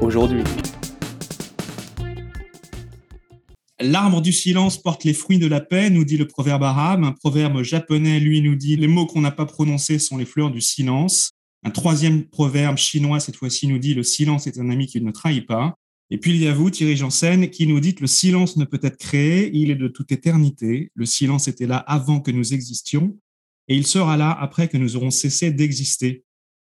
aujourd'hui. L'arbre du silence porte les fruits de la paix, nous dit le proverbe arabe. Un proverbe japonais, lui, nous dit les mots qu'on n'a pas prononcés sont les fleurs du silence. Un troisième proverbe chinois, cette fois-ci, nous dit le silence est un ami qui ne trahit pas. Et puis il y a vous, Thierry Janssen, qui nous dit que le silence ne peut être créé, il est de toute éternité. Le silence était là avant que nous existions et il sera là après que nous aurons cessé d'exister.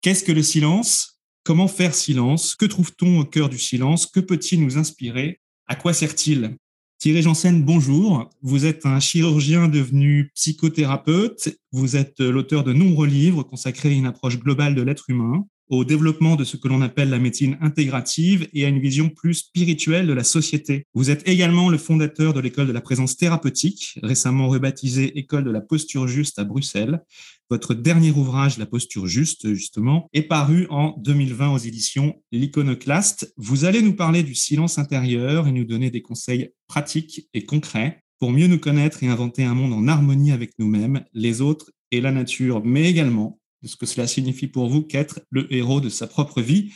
Qu'est-ce que le silence? Comment faire silence? Que trouve-t-on au cœur du silence? Que peut-il nous inspirer? À quoi sert-il? Thierry Janssen, bonjour. Vous êtes un chirurgien devenu psychothérapeute. Vous êtes l'auteur de nombreux livres consacrés à une approche globale de l'être humain au développement de ce que l'on appelle la médecine intégrative et à une vision plus spirituelle de la société. Vous êtes également le fondateur de l'école de la présence thérapeutique, récemment rebaptisée École de la posture juste à Bruxelles. Votre dernier ouvrage, La posture juste, justement, est paru en 2020 aux éditions L'Iconoclaste. Vous allez nous parler du silence intérieur et nous donner des conseils pratiques et concrets pour mieux nous connaître et inventer un monde en harmonie avec nous-mêmes, les autres et la nature, mais également de ce que cela signifie pour vous qu'être le héros de sa propre vie.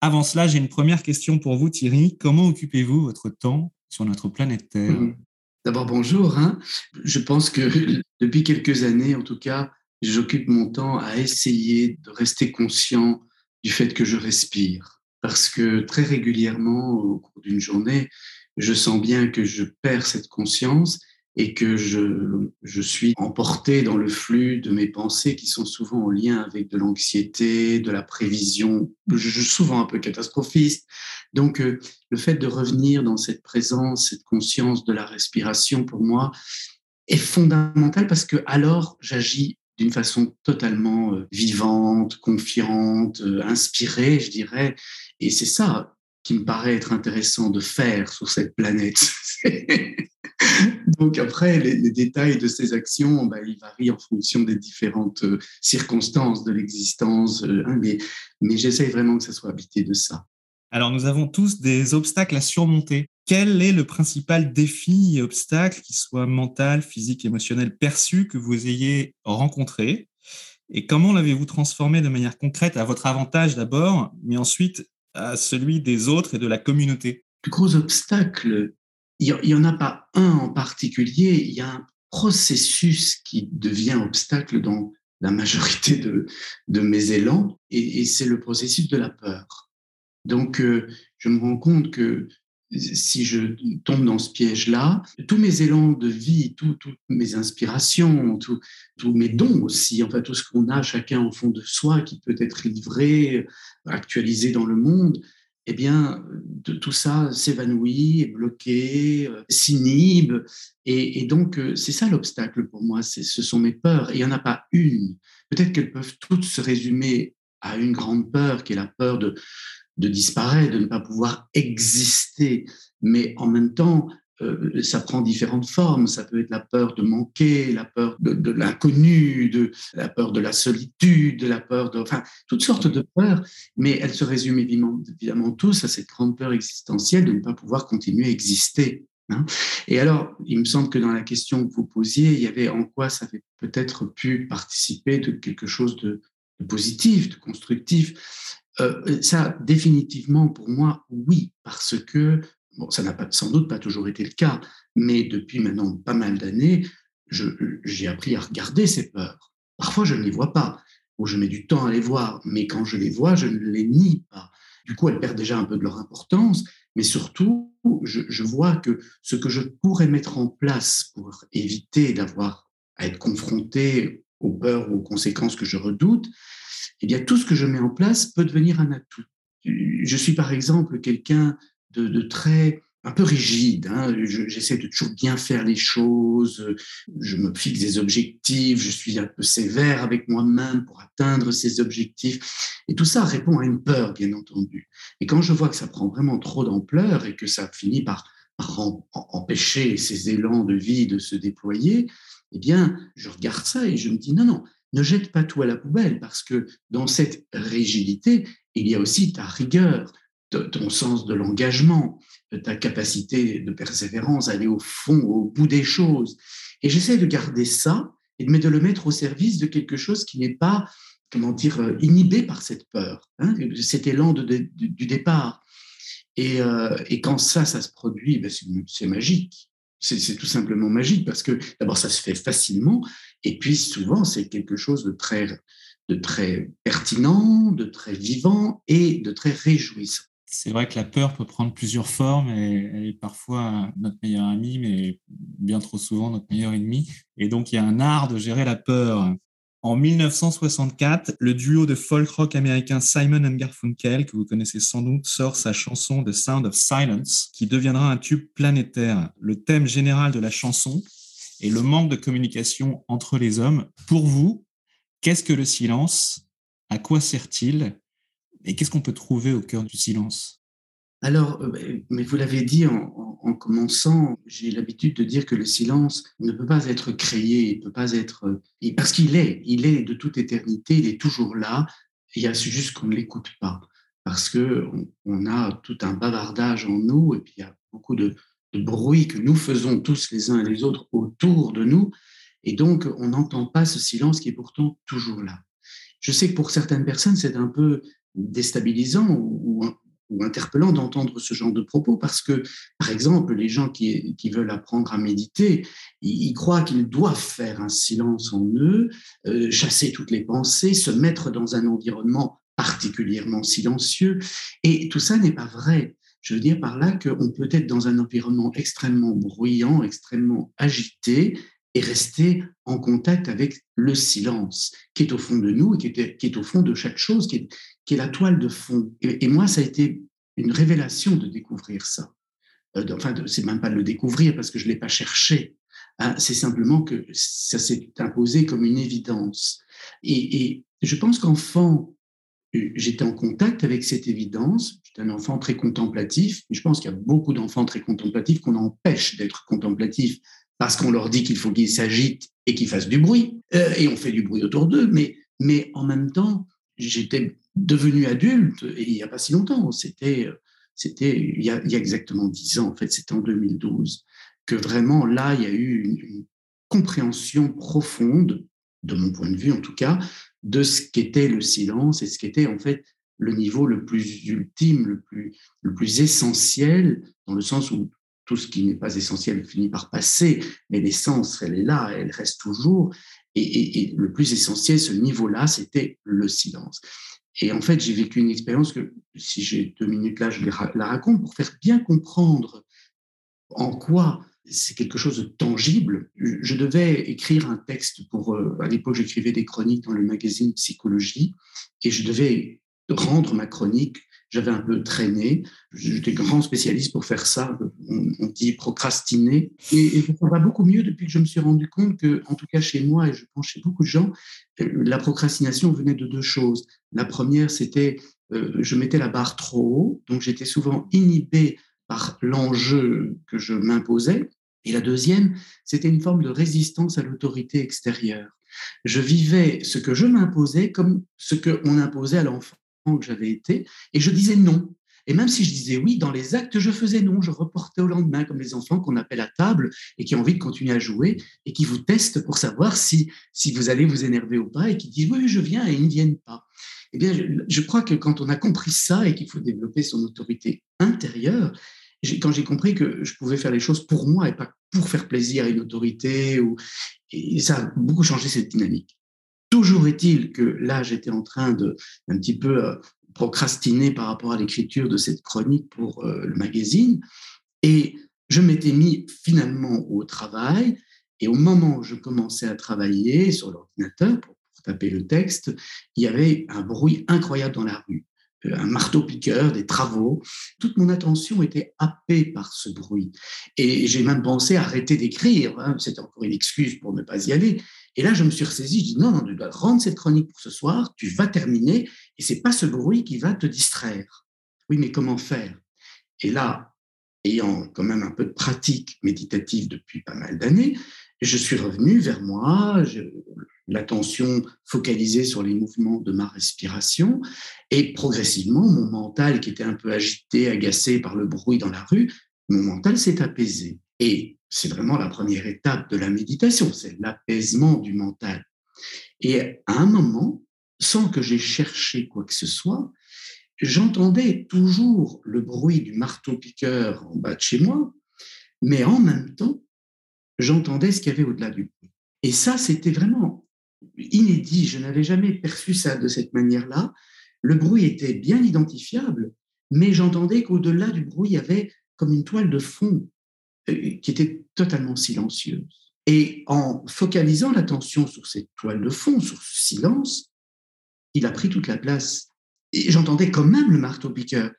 Avant cela, j'ai une première question pour vous, Thierry. Comment occupez-vous votre temps sur notre planète Terre? Mmh. D'abord, bonjour. Hein. Je pense que depuis quelques années, en tout cas, j'occupe mon temps à essayer de rester conscient du fait que je respire. Parce que très régulièrement, au cours d'une journée, je sens bien que je perds cette conscience et que je, je suis emporté dans le flux de mes pensées qui sont souvent en lien avec de l'anxiété, de la prévision, souvent un peu catastrophiste. Donc, euh, le fait de revenir dans cette présence, cette conscience de la respiration, pour moi, est fondamental parce que alors j'agis d'une façon totalement euh, vivante, confiante, euh, inspirée, je dirais. Et c'est ça qui me paraît être intéressant de faire sur cette planète. Donc après, les, détails de ces actions, bah, ils varient en fonction des différentes euh, circonstances de l'existence, hein, mais, mais j'essaye vraiment que ça soit habité de ça. Alors nous avons tous des obstacles à surmonter. Quel est le principal défi et obstacle, qui soit mental, physique, émotionnel, perçu, que vous ayez rencontré? Et comment l'avez-vous transformé de manière concrète à votre avantage d'abord, mais ensuite à celui des autres et de la communauté? Le gros obstacle, il n'y en a pas un en particulier, il y a un processus qui devient obstacle dans la majorité de, de mes élans, et, c'est le processus de la peur. Donc, euh, je me rends compte que si je tombe dans ce piège-là, tous mes élans de vie, toutes mes inspirations, tous mes dons aussi, enfin tout ce qu'on a chacun au fond de soi qui peut être livré, actualisé dans le monde, eh bien, de, tout ça s'évanouit, est bloqué, euh, s'inhibe. Et, donc, euh, c'est ça l'obstacle pour moi, ce sont mes peurs. Et il n'y en a pas une. Peut-être qu'elles peuvent toutes se résumer à une grande peur, qui est la peur de, de disparaître, de ne pas pouvoir exister. Mais en même temps, euh, ça prend différentes formes. Ça peut être la peur de manquer, la peur de, l'inconnu, de la peur de la solitude, la peur de, enfin, toutes sortes de peurs. Mais elles se résument évidemment, évidemment tous à cette grande peur existentielle de ne pas pouvoir continuer à exister. Hein. Et alors, il me semble que dans la question que vous posiez, il y avait en quoi ça avait peut-être pu participer de quelque chose de, positif, de constructif. Euh, ça, définitivement, pour moi, oui, parce que Bon, ça n'a pas, sans doute pas toujours été le cas, mais depuis maintenant pas mal d'années, j'ai appris à regarder ces peurs. Parfois, je ne les vois pas, ou je mets du temps à les voir, mais quand je les vois, je ne les nie pas. Du coup, elles perdent déjà un peu de leur importance, mais surtout, je vois que ce que je pourrais mettre en place pour éviter d'avoir à être confronté aux peurs ou aux conséquences que je redoute, eh bien, tout ce que je mets en place peut devenir un atout. Je suis par exemple quelqu'un de, très un peu rigide. Hein. J'essaie de toujours bien faire les choses. Je me fixe des objectifs. Je suis un peu sévère avec moi-même pour atteindre ces objectifs. Et tout ça répond à une peur, bien entendu. Et quand je vois que ça prend vraiment trop d'ampleur et que ça finit par, empêcher ces élans de vie de se déployer, eh bien, je regarde ça et je me dis non, non, ne jette pas tout à la poubelle parce que dans cette rigidité, il y a aussi ta rigueur, ton sens de l'engagement, ta capacité de persévérance, aller au fond, au bout des choses. Et j'essaie de garder ça et de le mettre au service de quelque chose qui n'est pas, comment dire, euh, inhibé par cette peur, hein, cet élan du départ. Euh, et, quand ça, ça se produit, ben c'est magique. C'est tout simplement magique parce que d'abord, ça se fait facilement et puis souvent, c'est quelque chose de très, de très pertinent, de très vivant et de très réjouissant c'est vrai que la peur peut prendre plusieurs formes et elle est parfois notre meilleur ami, mais bien trop souvent notre meilleur ennemi. Et donc, il y a un art de gérer la peur. En 1964, le duo de folk rock américain Simon and Garfunkel, que vous connaissez sans doute, sort sa chanson The Sound of Silence, qui deviendra un tube planétaire. Le thème général de la chanson est le manque de communication entre les hommes. Pour vous, qu'est-ce que le silence? À quoi sert-il? Et qu'est-ce qu'on peut trouver au cœur du silence? Alors, euh, mais vous l'avez dit en, commençant, j'ai l'habitude de dire que le silence ne peut pas être créé, il peut pas être, euh, parce qu'il est, il est de toute éternité, il est toujours là. Il y a juste qu'on ne l'écoute pas, parce que on, a tout un bavardage en nous, et puis il y a beaucoup de bruit que nous faisons tous les uns et les autres autour de nous, et donc on n'entend pas ce silence qui est pourtant toujours là. Je sais que pour certaines personnes, c'est un peu déstabilisant ou, interpellant d'entendre ce genre de propos parce que, par exemple, les gens qui, veulent apprendre à méditer, ils, croient qu'ils doivent faire un silence en eux, euh, chasser toutes les pensées, se mettre dans un environnement particulièrement silencieux. Et tout ça n'est pas vrai. Je veux dire par là qu'on peut être dans un environnement extrêmement bruyant, extrêmement agité, et rester en contact avec le silence qui est au fond de nous qui est, qui est au fond de chaque chose, qui est, qui est la toile de fond. Et, moi, ça a été une révélation de découvrir ça. Euh, enfin, c'est même pas de le découvrir parce que je l'ai pas cherché. Hein, c'est simplement que ça s'est imposé comme une évidence. Et, je pense qu'enfant, euh, j'étais en contact avec cette évidence. J'étais un enfant très contemplatif. Et je pense qu'il y a beaucoup d'enfants très contemplatifs qu'on empêche d'être contemplatifs parce qu'on leur dit qu'il faut qu'ils s'agitent et qu'ils fassent du bruit. Euh, et on fait du bruit autour d'eux. Mais en même temps, j'étais devenu adulte, et il n'y a pas si longtemps, c'était, c'était il, y a, exactement dix ans, en fait, c'était en 2012, que vraiment là, il y a eu une, compréhension profonde, de mon point de vue en tout cas, de ce qu'était le silence et ce qu'était en fait le niveau le plus ultime, le plus, le plus essentiel, dans le sens où tout ce qui n'est pas essentiel finit par passer, mais l'essence, elle est là, elle reste toujours. Et le plus essentiel, ce niveau-là, c'était le silence. Et en fait, j'ai vécu une expérience que, si j'ai deux minutes là, je la raconte pour faire bien comprendre en quoi c'est quelque chose de tangible. Je devais écrire un texte pour, euh, à l'époque, j'écrivais des chroniques dans le magazine Psychologie, et je devais rendre ma chronique j'avais un peu traîné. J'étais grand spécialiste pour faire ça. On, dit procrastiner. Et, ça va beaucoup mieux depuis que je me suis rendu compte que, en tout cas chez moi, et je pense chez beaucoup de gens, euh, la procrastination venait de deux choses. La première, c'était euh, je mettais la barre trop haut, donc j'étais souvent inhibé par l'enjeu que je m'imposais. Et la deuxième, c'était une forme de résistance à l'autorité extérieure. Je vivais ce que je m'imposais comme ce qu'on imposait à l'enfant que j'avais été, et je disais non. Et même si je disais oui, dans les actes, je faisais non. Je reportais au lendemain, comme les enfants qu'on appelle à table et qui ont envie de continuer à jouer et qui vous testent pour savoir si, si vous allez vous énerver ou pas et qui disent oui, je viens et ils ne viennent pas. Eh bien, je, crois que quand on a compris ça et qu'il faut développer son autorité intérieure, quand j'ai compris que je pouvais faire les choses pour moi et pas pour faire plaisir à une autorité, ça a beaucoup changé cette dynamique. Toujours est-il que là, j'étais en train de un petit peu euh, procrastiner par rapport à l'écriture de cette chronique pour euh, le magazine. Et je m'étais mis finalement au travail. Et au moment où je commençais à travailler sur l'ordinateur pour, taper le texte, il y avait un bruit incroyable dans la rue. un marteau-piqueur, des travaux. Toute mon attention était happée par ce bruit. Et j'ai même pensé arrêter d'écrire. Hein. C'était encore une excuse pour ne pas y aller. Et là, je me suis ressaisi. Je dis non, non, tu dois rendre cette chronique pour ce soir. Tu vas terminer. Et c'est pas ce bruit qui va te distraire. Oui, mais comment faire? Et là, ayant quand même un peu de pratique méditative depuis pas mal d'années, je suis revenu vers moi, l'attention focalisée sur les mouvements de ma respiration, et progressivement, mon mental, qui était un peu agité, agacé par le bruit dans la rue, mon mental s'est apaisé. Et c'est vraiment la première étape de la méditation, c'est l'apaisement du mental. Et à un moment, sans que j'aie cherché quoi que ce soit, j'entendais toujours le bruit du marteau-piqueur en bas de chez moi, mais en même temps, j'entendais ce qu'il y avait au-delà du bruit. Et ça, c'était vraiment inédit. Je n'avais jamais perçu ça de cette manière-là. Le bruit était bien identifiable, mais j'entendais qu'au-delà du bruit, il y avait comme une toile de fond qui était totalement silencieuse. Et en focalisant l'attention sur cette toile de fond, sur ce silence, il a pris toute la place. Et j'entendais quand même le marteau-piqueur,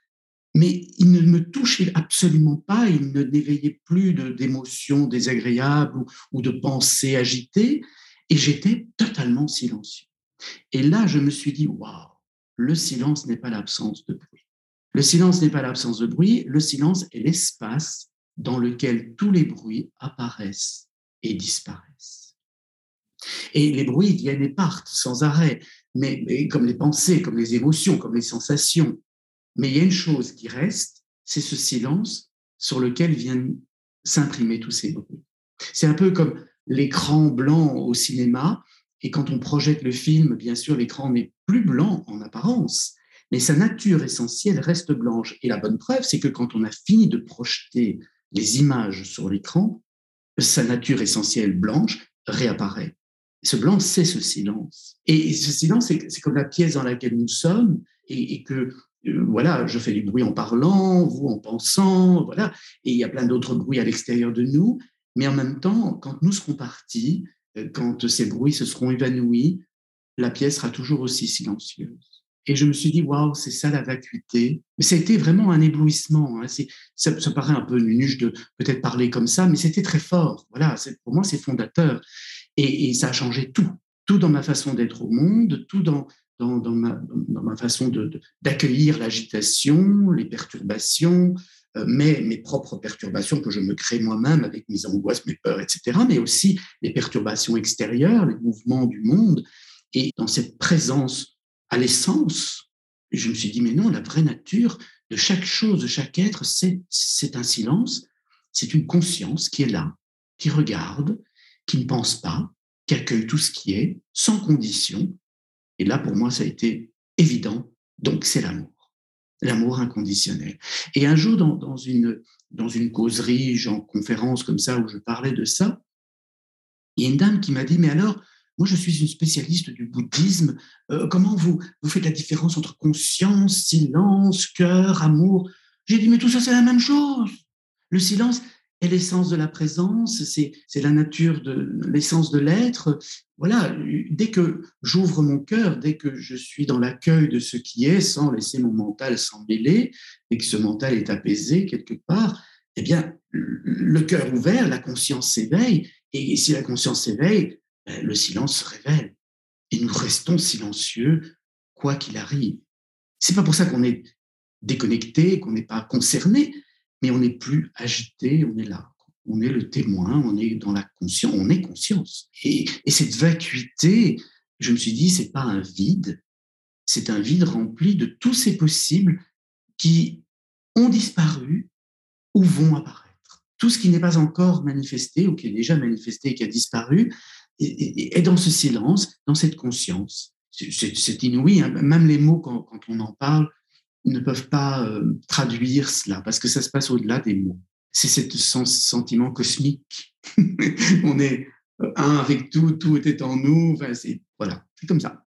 mais il ne me touchait absolument pas, il ne n'éveillait plus d'émotions désagréables ou, ou, de pensées agitées, et j'étais totalement silencieux. Et là, je me suis dit, waouh, le silence n'est pas l'absence de bruit. Le silence n'est pas l'absence de bruit, le silence est l'espace dans lequel tous les bruits apparaissent et disparaissent. Et les bruits viennent et partent sans arrêt, mais, comme les pensées, comme les émotions, comme les sensations, mais il y a une chose qui reste, c'est ce silence sur lequel viennent s'imprimer tous ces bruits. C'est un peu comme l'écran blanc au cinéma, et quand on projette le film, bien sûr, l'écran n'est plus blanc en apparence, mais sa nature essentielle reste blanche. Et la bonne preuve, c'est que quand on a fini de projeter les images sur l'écran, sa nature essentielle blanche réapparaît. Ce blanc, c'est ce silence. Et ce silence, c'est comme la pièce dans laquelle nous sommes, et, et que euh, voilà, je fais du bruit en parlant, vous en pensant, voilà, et il y a plein d'autres bruits à l'extérieur de nous, mais en même temps, quand nous serons partis, euh, quand ces bruits se seront évanouis, la pièce sera toujours aussi silencieuse. Et je me suis dit, waouh, c'est ça la vacuité. Mais c'était vraiment un éblouissement. Hein. Ça, ça, paraît un peu nunuche de peut-être parler comme ça, mais c'était très fort. Voilà, pour moi, c'est fondateur. Et, ça a changé tout. Tout dans ma façon d'être au monde, tout dans, dans, dans, ma, dans ma, façon d'accueillir l'agitation, les perturbations, euh, mes propres perturbations que je me crée moi-même avec mes angoisses, mes peurs, etc., mais aussi les perturbations extérieures, les mouvements du monde. Et dans cette présence à l'essence, je me suis dit, mais non, la vraie nature de chaque chose, de chaque être, c'est un silence, c'est une conscience qui est là, qui regarde, qui ne pense pas, qui accueille tout ce qui est, sans condition, et là, pour moi, ça a été évident. Donc, c'est l'amour. L'amour inconditionnel. Et un jour, dans, dans, une, dans une causerie, genre conférence comme ça, où je parlais de ça, il y a une dame qui m'a dit, mais alors, moi, je suis une spécialiste du bouddhisme. Euh, comment vous, vous faites la différence entre conscience, silence, cœur, amour? J'ai dit, mais tout ça, c'est la même chose. Le silence, est l'essence de la présence, c'est la nature de l'essence de l'être. Voilà, dès que j'ouvre mon cœur, dès que je suis dans l'accueil de ce qui est, sans laisser mon mental s'emmêler, et que ce mental est apaisé quelque part, eh bien, le cœur ouvert, la conscience s'éveille, et si la conscience s'éveille, le silence se révèle. Et nous restons silencieux, quoi qu'il arrive. C'est pas pour ça qu'on est déconnecté, qu'on n'est pas concerné, mais on n'est plus agité, on est là. On est le témoin, on est dans la conscience, on est conscience. Et, cette vacuité, je me suis dit, c'est pas un vide, c'est un vide rempli de tous ces possibles qui ont disparu ou vont apparaître. Tout ce qui n'est pas encore manifesté ou qui est déjà manifesté et qui a disparu est, dans ce silence, dans cette conscience. C'est inouï, hein. même les mots, quand, quand on en parle, ne peuvent pas euh, traduire cela parce que ça se passe au-delà des mots. C'est ce sentiment cosmique. on est euh, un avec tout, tout était en nous. Enfin, c'est voilà, c'est comme ça.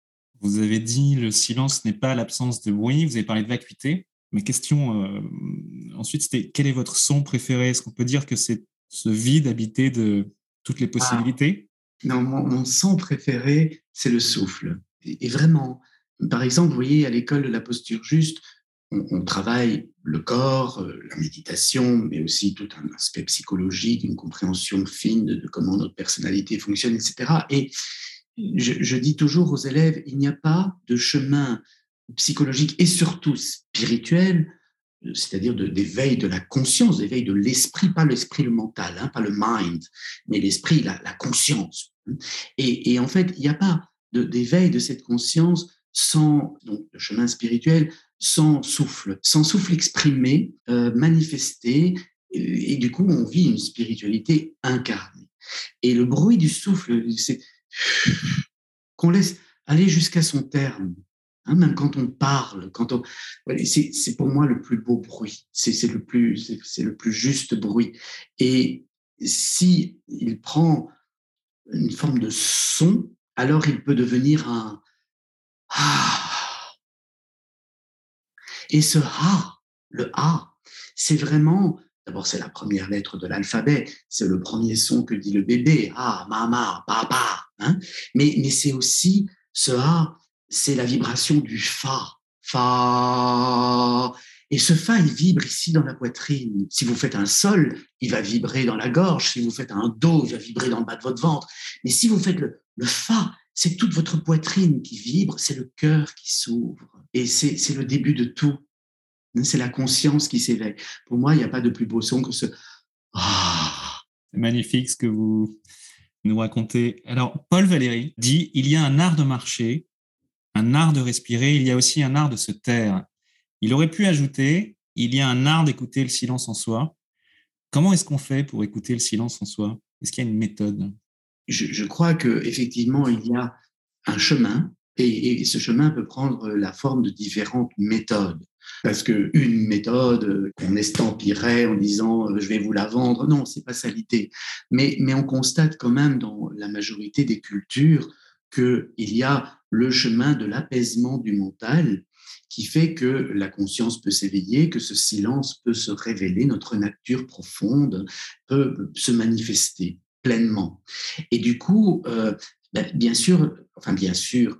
Vous avez dit le silence n'est pas l'absence de bruit. Vous avez parlé de vacuité. Mais question euh, ensuite, c'était quel est votre son préféré? Est-ce qu'on peut dire que c'est ce vide habité de toutes les possibilités? Non, mon, son préféré, c'est le souffle. et vraiment, par exemple, vous voyez, à l'école de la posture juste, on, travaille le corps, euh, la méditation, mais aussi tout un aspect psychologique, une compréhension fine de, comment notre personnalité fonctionne, etc. Et je, dis toujours aux élèves, il n'y a pas de chemin psychologique et surtout spirituel, c'est-à-dire d'éveil de, la conscience, d'éveil de l'esprit, pas l'esprit le mental, hein, pas le mind, mais l'esprit, la, conscience. Et, et, en fait, il n'y a pas d'éveil de, cette conscience sans donc le chemin spirituel, sans souffle, sans souffle exprimé, euh, manifesté, et, du coup on vit une spiritualité incarnée. Et le bruit du souffle, c'est qu'on laisse aller jusqu'à son terme. Hein, même quand on parle, quand on, c'est pour moi le plus beau bruit, c'est le plus, c'est le plus juste bruit. Et si il prend une forme de son, alors il peut devenir un ah. Et ce A, le A, c'est vraiment, d'abord c'est la première lettre de l'alphabet, c'est le premier son que dit le bébé, ah, mama, papa, hein mais, mais c'est aussi ce A, c'est la vibration du Fa, Fa. Et ce Fa, il vibre ici dans la poitrine. Si vous faites un Sol, il va vibrer dans la gorge. Si vous faites un Do, il va vibrer dans le bas de votre ventre. Mais si vous faites le, Fa, c'est toute votre poitrine qui vibre, c'est le cœur qui s'ouvre. Et c'est le début de tout. C'est la conscience qui s'éveille. Pour moi, il n'y a pas de plus beau son que ce ah. Magnifique ce que vous nous racontez. Alors, Paul Valéry dit il y a un art de marcher, un art de respirer, il y a aussi un art de se taire. Il aurait pu ajouter il y a un art d'écouter le silence en soi. Comment est-ce qu'on fait pour écouter le silence en soi? Est-ce qu'il y a une méthode? Je, crois qu'effectivement, il y a un chemin et, ce chemin peut prendre la forme de différentes méthodes. Parce qu'une méthode qu'on estampillerait en disant euh, je vais vous la vendre, non, c'est pas ça l'idée. Mais, mais on constate quand même dans la majorité des cultures qu'il y a le chemin de l'apaisement du mental qui fait que la conscience peut s'éveiller, que ce silence peut se révéler, notre nature profonde peut se manifester pleinement. Et du coup, euh, ben, bien sûr, enfin bien sûr,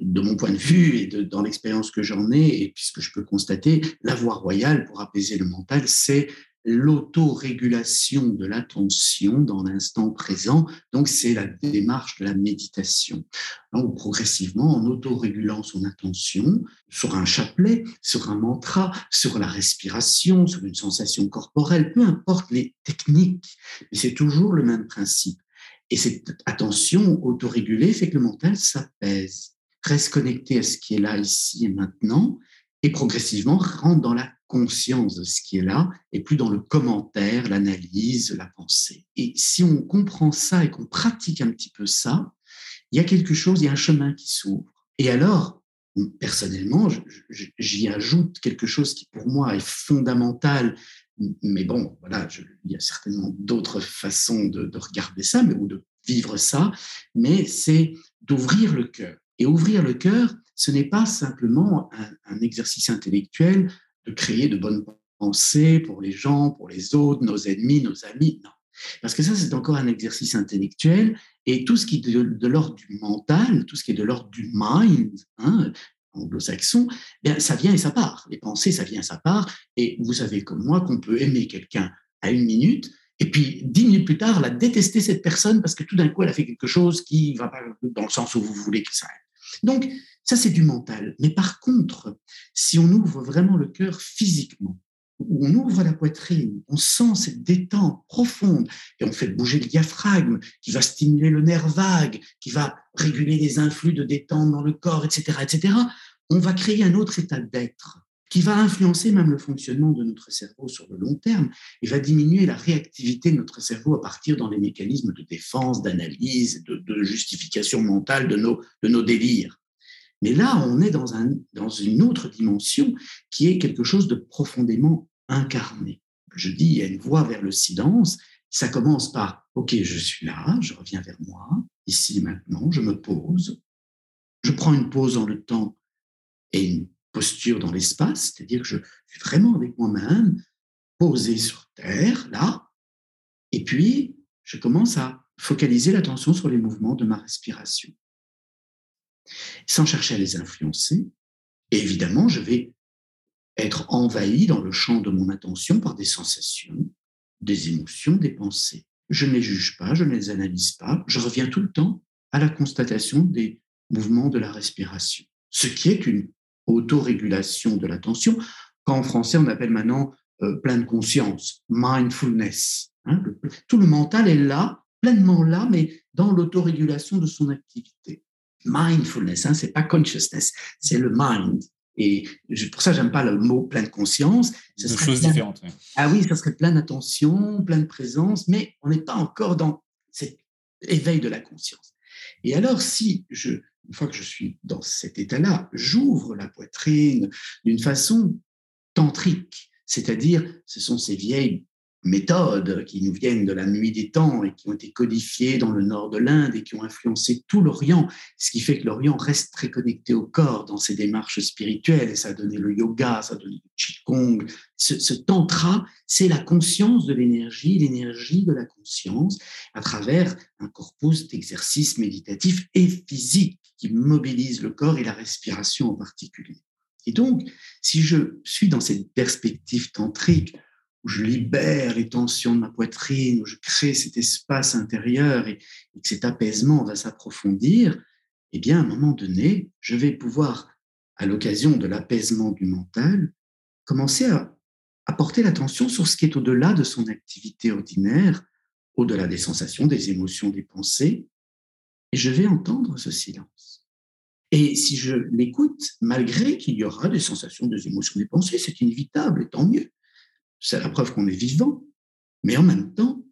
de mon point de vue et dans l'expérience que j'en ai, et puisque je peux constater, la voie royale pour apaiser le mental, c'est l'autorégulation de l'attention dans l'instant présent. Donc, c'est la démarche de la méditation. Donc, progressivement, en autorégulant son attention sur un chapelet, sur un mantra, sur la respiration, sur une sensation corporelle, peu importe les techniques, mais c'est toujours le même principe. Et cette attention autorégulée fait que le mental s'apaise, reste connecté à ce qui est là, ici et maintenant, et progressivement rentre dans la conscience de ce qui est là et plus dans le commentaire, l'analyse, la pensée. Et si on comprend ça et qu'on pratique un petit peu ça, il y a quelque chose, il y a un chemin qui s'ouvre. Et alors, personnellement, j'y ajoute quelque chose qui pour moi est fondamental, mais bon, voilà, il y a certainement d'autres façons de, de regarder ça, mais, ou de vivre ça, mais c'est d'ouvrir le cœur. Et ouvrir le cœur, ce n'est pas simplement un, exercice intellectuel de créer de bonnes pensées pour les gens, pour les autres, nos ennemis, nos amis. Non. Parce que ça, c'est encore un exercice intellectuel. Et tout ce qui est de, l'ordre du mental, tout ce qui est de l'ordre du mind, hein, anglo-saxon, bien, ça vient et ça part. Les pensées, ça vient et ça part. Et vous savez comme moi qu'on peut aimer quelqu'un à une minute, et puis dix minutes plus tard, la détester cette personne parce que tout d'un coup, elle a fait quelque chose qui va pas dans le sens où vous voulez que ça. Donc, ça, c'est du mental. Mais par contre, si on ouvre vraiment le cœur physiquement, on ouvre la poitrine, on sent cette détente profonde et on fait bouger le diaphragme qui va stimuler le nerf vague, qui va réguler les influx de détente dans le corps, etc., etc. On va créer un autre état d'être qui va influencer même le fonctionnement de notre cerveau sur le long terme et va diminuer la réactivité de notre cerveau à partir dans les mécanismes de défense, d'analyse, de, justification mentale de nos, de nos délires. Mais là, on est dans, un, dans une autre dimension qui est quelque chose de profondément incarné. Je dis, il y a une voie vers le silence. Ça commence par, OK, je suis là, je reviens vers moi, ici maintenant, je me pose. Je prends une pause dans le temps et une posture dans l'espace, c'est-à-dire que je suis vraiment avec moi-même, posé sur terre, là, et puis je commence à focaliser l'attention sur les mouvements de ma respiration. sans chercher à les influencer. Évidemment, je vais être envahi dans le champ de mon attention par des sensations, des émotions, des pensées. Je ne les juge pas, je ne les analyse pas, je reviens tout le temps à la constatation des mouvements de la respiration, ce qui est une autorégulation de l'attention, qu'en français on appelle maintenant euh, pleine conscience, mindfulness. Hein, tout le mental est là, pleinement là, mais dans l'autorégulation de son activité. Mindfulness, hein, c'est pas consciousness, c'est le mind. Et pour ça, j'aime pas le mot pleine conscience. Ce Deux choses différentes. Ah oui, ça serait pleine attention, pleine présence, mais on n'est pas encore dans cet éveil de la conscience. Et alors, si je, une fois que je suis dans cet état-là, j'ouvre la poitrine d'une façon tantrique, c'est-à-dire, ce sont ces vieilles méthodes qui nous viennent de la nuit des temps et qui ont été codifiées dans le nord de l'Inde et qui ont influencé tout l'Orient, ce qui fait que l'Orient reste très connecté au corps dans ses démarches spirituelles et ça a donné le yoga, ça a donné le qigong. Ce, ce tantra, c'est la conscience de l'énergie, l'énergie de la conscience à travers un corpus d'exercices méditatifs et physiques qui mobilise le corps et la respiration en particulier. Et donc, si je suis dans cette perspective tantrique, où je libère les tensions de ma poitrine, où je crée cet espace intérieur et, que cet apaisement va s'approfondir, eh bien, à un moment donné, je vais pouvoir, à l'occasion de l'apaisement du mental, commencer à, à porter l'attention sur ce qui est au-delà de son activité ordinaire, au-delà des sensations, des émotions, des pensées, et je vais entendre ce silence. Et si je l'écoute, malgré qu'il y aura des sensations, des émotions, des pensées, c'est inévitable, et tant mieux c'est la preuve qu'on est vivant. Mais en même temps,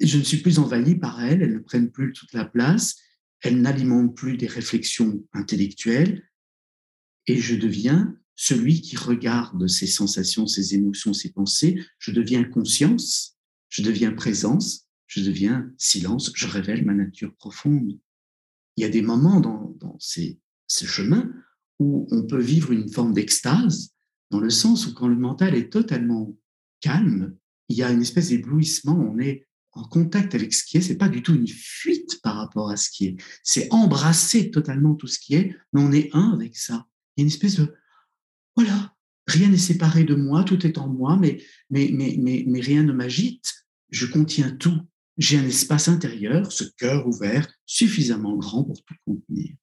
je ne suis plus envahi par elles, elles ne prennent plus toute la place, elles n'alimentent plus des réflexions intellectuelles, et je deviens celui qui regarde ces sensations, ces émotions, ces pensées, je deviens conscience, je deviens présence, je deviens silence, je révèle ma nature profonde. Il y a des moments dans, ces, ces chemins où on peut vivre une forme d'extase, dans le sens où quand le mental est totalement calme, il y a une espèce d'éblouissement, on est en contact avec ce qui est, c'est pas du tout une fuite par rapport à ce qui est, c'est embrasser totalement tout ce qui est, mais on est un avec ça. Il y a une espèce de, voilà, rien n'est séparé de moi, tout est en moi, mais, mais, mais, mais, mais rien ne m'agite, je contiens tout. J'ai un espace intérieur, ce cœur ouvert, suffisamment grand pour tout contenir.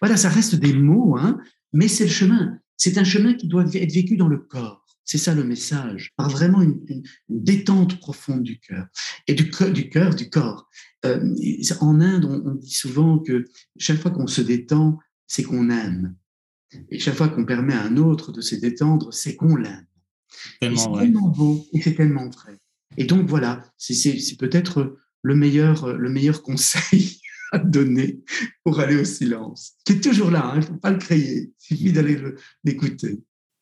Voilà, ça reste des mots, hein, mais c'est le chemin. C'est un chemin qui doit être vécu dans le corps. C'est ça le message, par vraiment une, détente profonde du cœur et du, du cœur, du corps. Euh, en Inde, on, dit souvent que chaque fois qu'on se détend, c'est qu'on aime. Et chaque fois qu'on permet à un autre de se détendre, c'est qu'on l'aime. C'est tellement beau et c'est tellement vrai. Et donc voilà, c'est peut-être le meilleur, le meilleur conseil à donner pour aller au silence, qui est toujours là, hein, il ne faut pas le créer, il suffit d'aller l'écouter.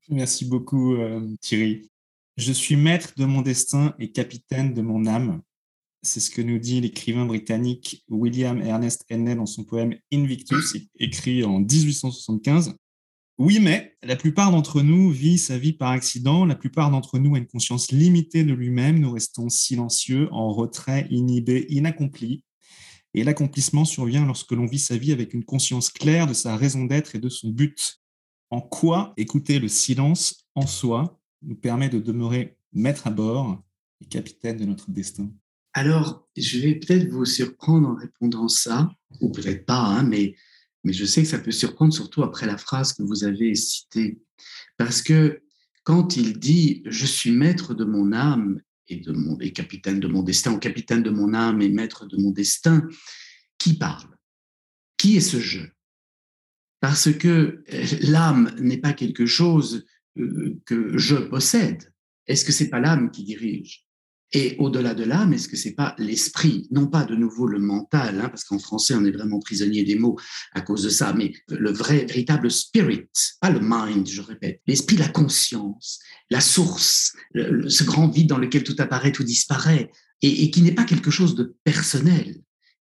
Merci beaucoup euh, Thierry. Je suis maître de mon destin et capitaine de mon âme. C'est ce que nous dit l'écrivain britannique William Ernest Henley dans son poème Invictus, écrit en 1875. Oui, mais la plupart d'entre nous vit sa vie par accident, la plupart d'entre nous a une conscience limitée de lui-même, nous restons silencieux, en retrait, inhibés, inaccomplis. Et l'accomplissement survient lorsque l'on vit sa vie avec une conscience claire de sa raison d'être et de son but. En quoi écouter le silence en soi nous permet de demeurer maître à bord et capitaine de notre destin? Alors, je vais peut-être vous surprendre en répondant ça, ou peut-être pas, hein, mais, mais je sais que ça peut surprendre surtout après la phrase que vous avez citée. Parce que quand il dit ⁇ Je suis maître de mon âme et, de mon, capitaine de mon destin, ou capitaine de mon âme et maître de mon destin, qui parle? Qui est ce je Parce que euh, l'âme n'est pas quelque chose euh, que je possède. Est-ce que c'est pas l'âme qui dirige? Et au-delà de l'âme, est-ce que c'est pas l'esprit, non pas de nouveau le mental, hein, parce qu'en français on est vraiment prisonnier des mots à cause de ça, mais le vrai, véritable spirit, pas le mind, je répète, l'esprit, la conscience, la source, ce grand vide dans lequel tout apparaît, tout disparaît, et, et qui n'est pas quelque chose de personnel,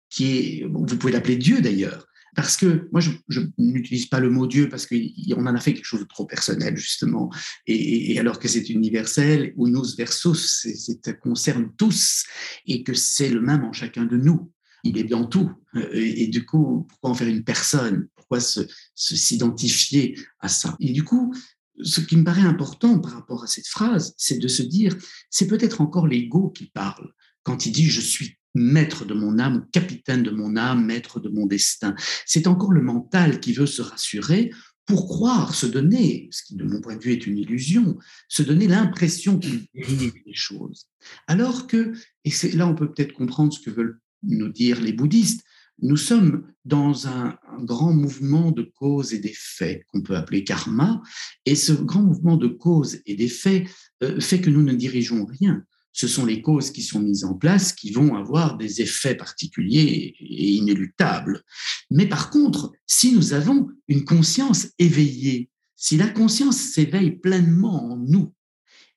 qui est, vous pouvez l'appeler Dieu d'ailleurs, parce que moi, je, n'utilise pas le mot Dieu parce qu'on en a fait quelque chose de trop personnel, justement. Et, alors que c'est universel, ou nous versus, ça concerne tous, et que c'est le même en chacun de nous. il est dans tout. Et, du coup, pourquoi en faire une personne? Pourquoi se s'identifier à ça? Et du coup, ce qui me paraît important par rapport à cette phrase, c'est de se dire, c'est peut-être encore l'ego qui parle quand il dit je suis maître de mon âme, capitaine de mon âme, maître de mon destin. C'est encore le mental qui veut se rassurer pour croire, se donner, ce qui de mon point de vue est une illusion, se donner l'impression qu'il dirige les choses. Alors que, et c'est là on peut peut-être comprendre ce que veulent nous dire les bouddhistes, nous sommes dans un, grand mouvement de cause et d'effet qu'on peut appeler karma, et ce grand mouvement de cause et d'effet euh, fait que nous ne dirigeons rien. Ce sont les causes qui sont mises en place qui vont avoir des effets particuliers et inéluctables. Mais par contre, si nous avons une conscience éveillée, si la conscience s'éveille pleinement en nous,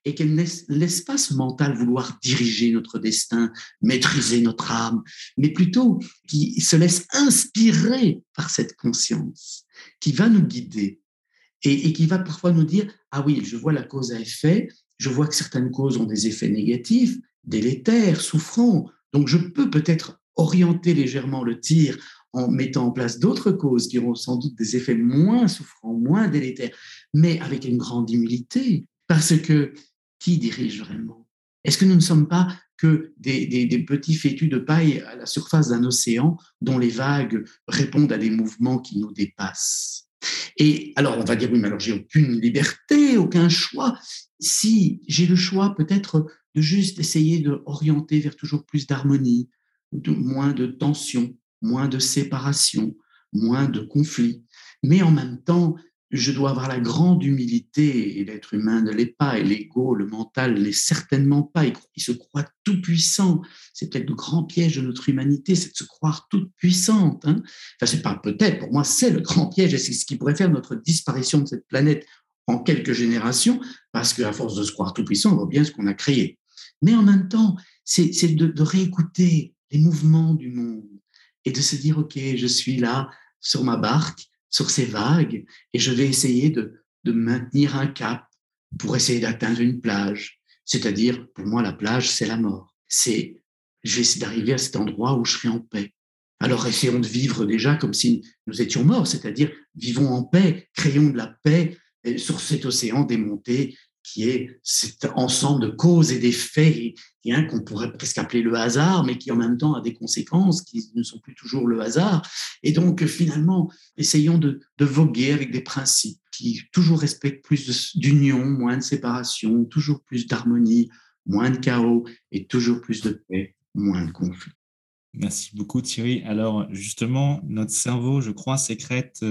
et qu'elle laisse pas ce mental vouloir diriger notre destin, maîtriser notre âme, mais plutôt qui se laisse inspirer par cette conscience, qui va nous guider et, qui va parfois nous dire, ah oui, je vois la cause à effet, je vois que certaines causes ont des effets négatifs, délétères, souffrants, donc je peux peut-être orienter légèrement le tir en mettant en place d'autres causes qui auront sans doute des effets moins souffrants, moins délétères, mais avec une grande humilité, parce que qui dirige vraiment? Est-ce que nous ne sommes pas que des, petits fétus de paille à la surface d'un océan dont les vagues répondent à des mouvements qui nous dépassent? Et alors, on va dire, oui, mais alors j'ai aucune liberté, aucun choix. Si j'ai le choix peut-être de juste essayer de orienter vers toujours plus d'harmonie, moins de tension, moins de séparation, moins de conflits, mais en même temps je dois avoir la grande humilité, et l'être humain ne l'est pas, et l'ego, le mental ne l'est certainement pas. Il, se croit tout puissant. C'est peut-être le grand piège de notre humanité, c'est de se croire toute puissante. Hein. Enfin, c'est pas peut-être, pour moi, c'est le grand piège, et c'est ce qui pourrait faire notre disparition de cette planète en quelques générations, parce qu'à force de se croire tout puissant, on voit bien ce qu'on a créé. Mais en même temps, c'est de, de réécouter les mouvements du monde et de se dire, OK, je suis là sur ma barque, sur ces vagues et je vais essayer de, maintenir un cap pour essayer d'atteindre une plage. C'est-à-dire, pour moi, la plage, c'est la mort. C'est, je vais essayer d'arriver à cet endroit où je serai en paix. Alors essayons de vivre déjà comme si nous étions morts, c'est-à-dire vivons en paix, créons de la paix euh, sur cet océan démonté qui est cet ensemble de causes et d'effets hein, qu'on pourrait presque appeler le hasard, mais qui en même temps a des conséquences qui ne sont plus toujours le hasard. Et donc, finalement, essayons de, voguer avec des principes qui toujours respectent plus d'union, moins de séparation, toujours plus d'harmonie, moins de chaos et toujours plus de paix, moins de conflits. Merci beaucoup Thierry. Alors justement, notre cerveau, je crois, sécrète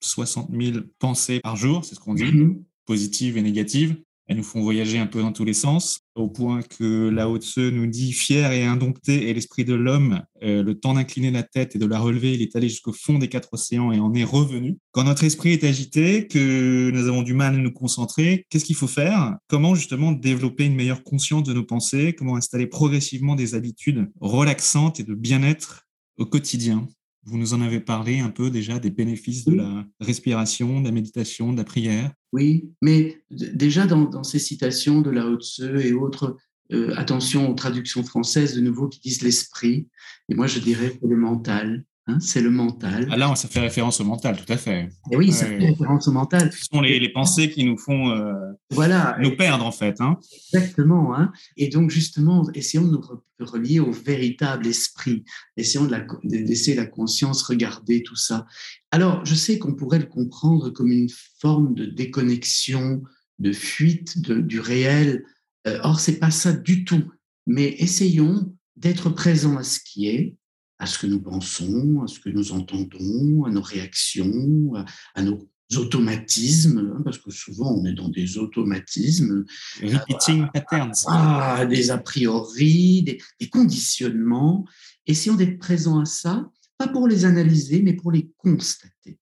60 euh, 000 pensées par jour, c'est ce qu'on dit. Mm-hmm positives et négatives. Elles nous font voyager un peu dans tous les sens, au point que Lao Tse nous dit fier et indompté est l'esprit de l'homme. Euh, le temps d'incliner la tête et de la relever, il est allé jusqu'au fond des quatre océans et en est revenu. Quand notre esprit est agité, que nous avons du mal à nous concentrer, qu'est-ce qu'il faut faire? Comment justement développer une meilleure conscience de nos pensées? Comment installer progressivement des habitudes relaxantes et de bien-être au quotidien? Vous nous en avez parlé un peu déjà des bénéfices de la respiration, de la méditation, de la prière. Oui, mais déjà dans, ces citations de Lao Tzu et autres, euh, attention aux traductions françaises de nouveau qui disent l'esprit. Et moi, je dirais le mental. Hein, c'est le mental. Ah là, ça fait référence au mental, tout à fait. Et oui, ça fait référence au mental. Ce sont les, pensées qui nous font euh, voilà. nous perdre, en fait. Hein. Exactement. Hein. Et donc, justement, essayons de nous relier au véritable esprit. Essayons de, laisser la conscience regarder tout ça. Alors, je sais qu'on pourrait le comprendre comme une forme de déconnexion, de fuite du réel. Euh, or, c'est pas ça du tout. Mais essayons d'être présents à ce qui est, à ce que nous pensons, à ce que nous entendons, à nos réactions, à, nos automatismes, hein, parce que souvent on est dans des automatismes. Repeating patterns. Ah, des a priori, des, des conditionnements. Essayons d'être présents à ça, pas pour les analyser, mais pour les constater.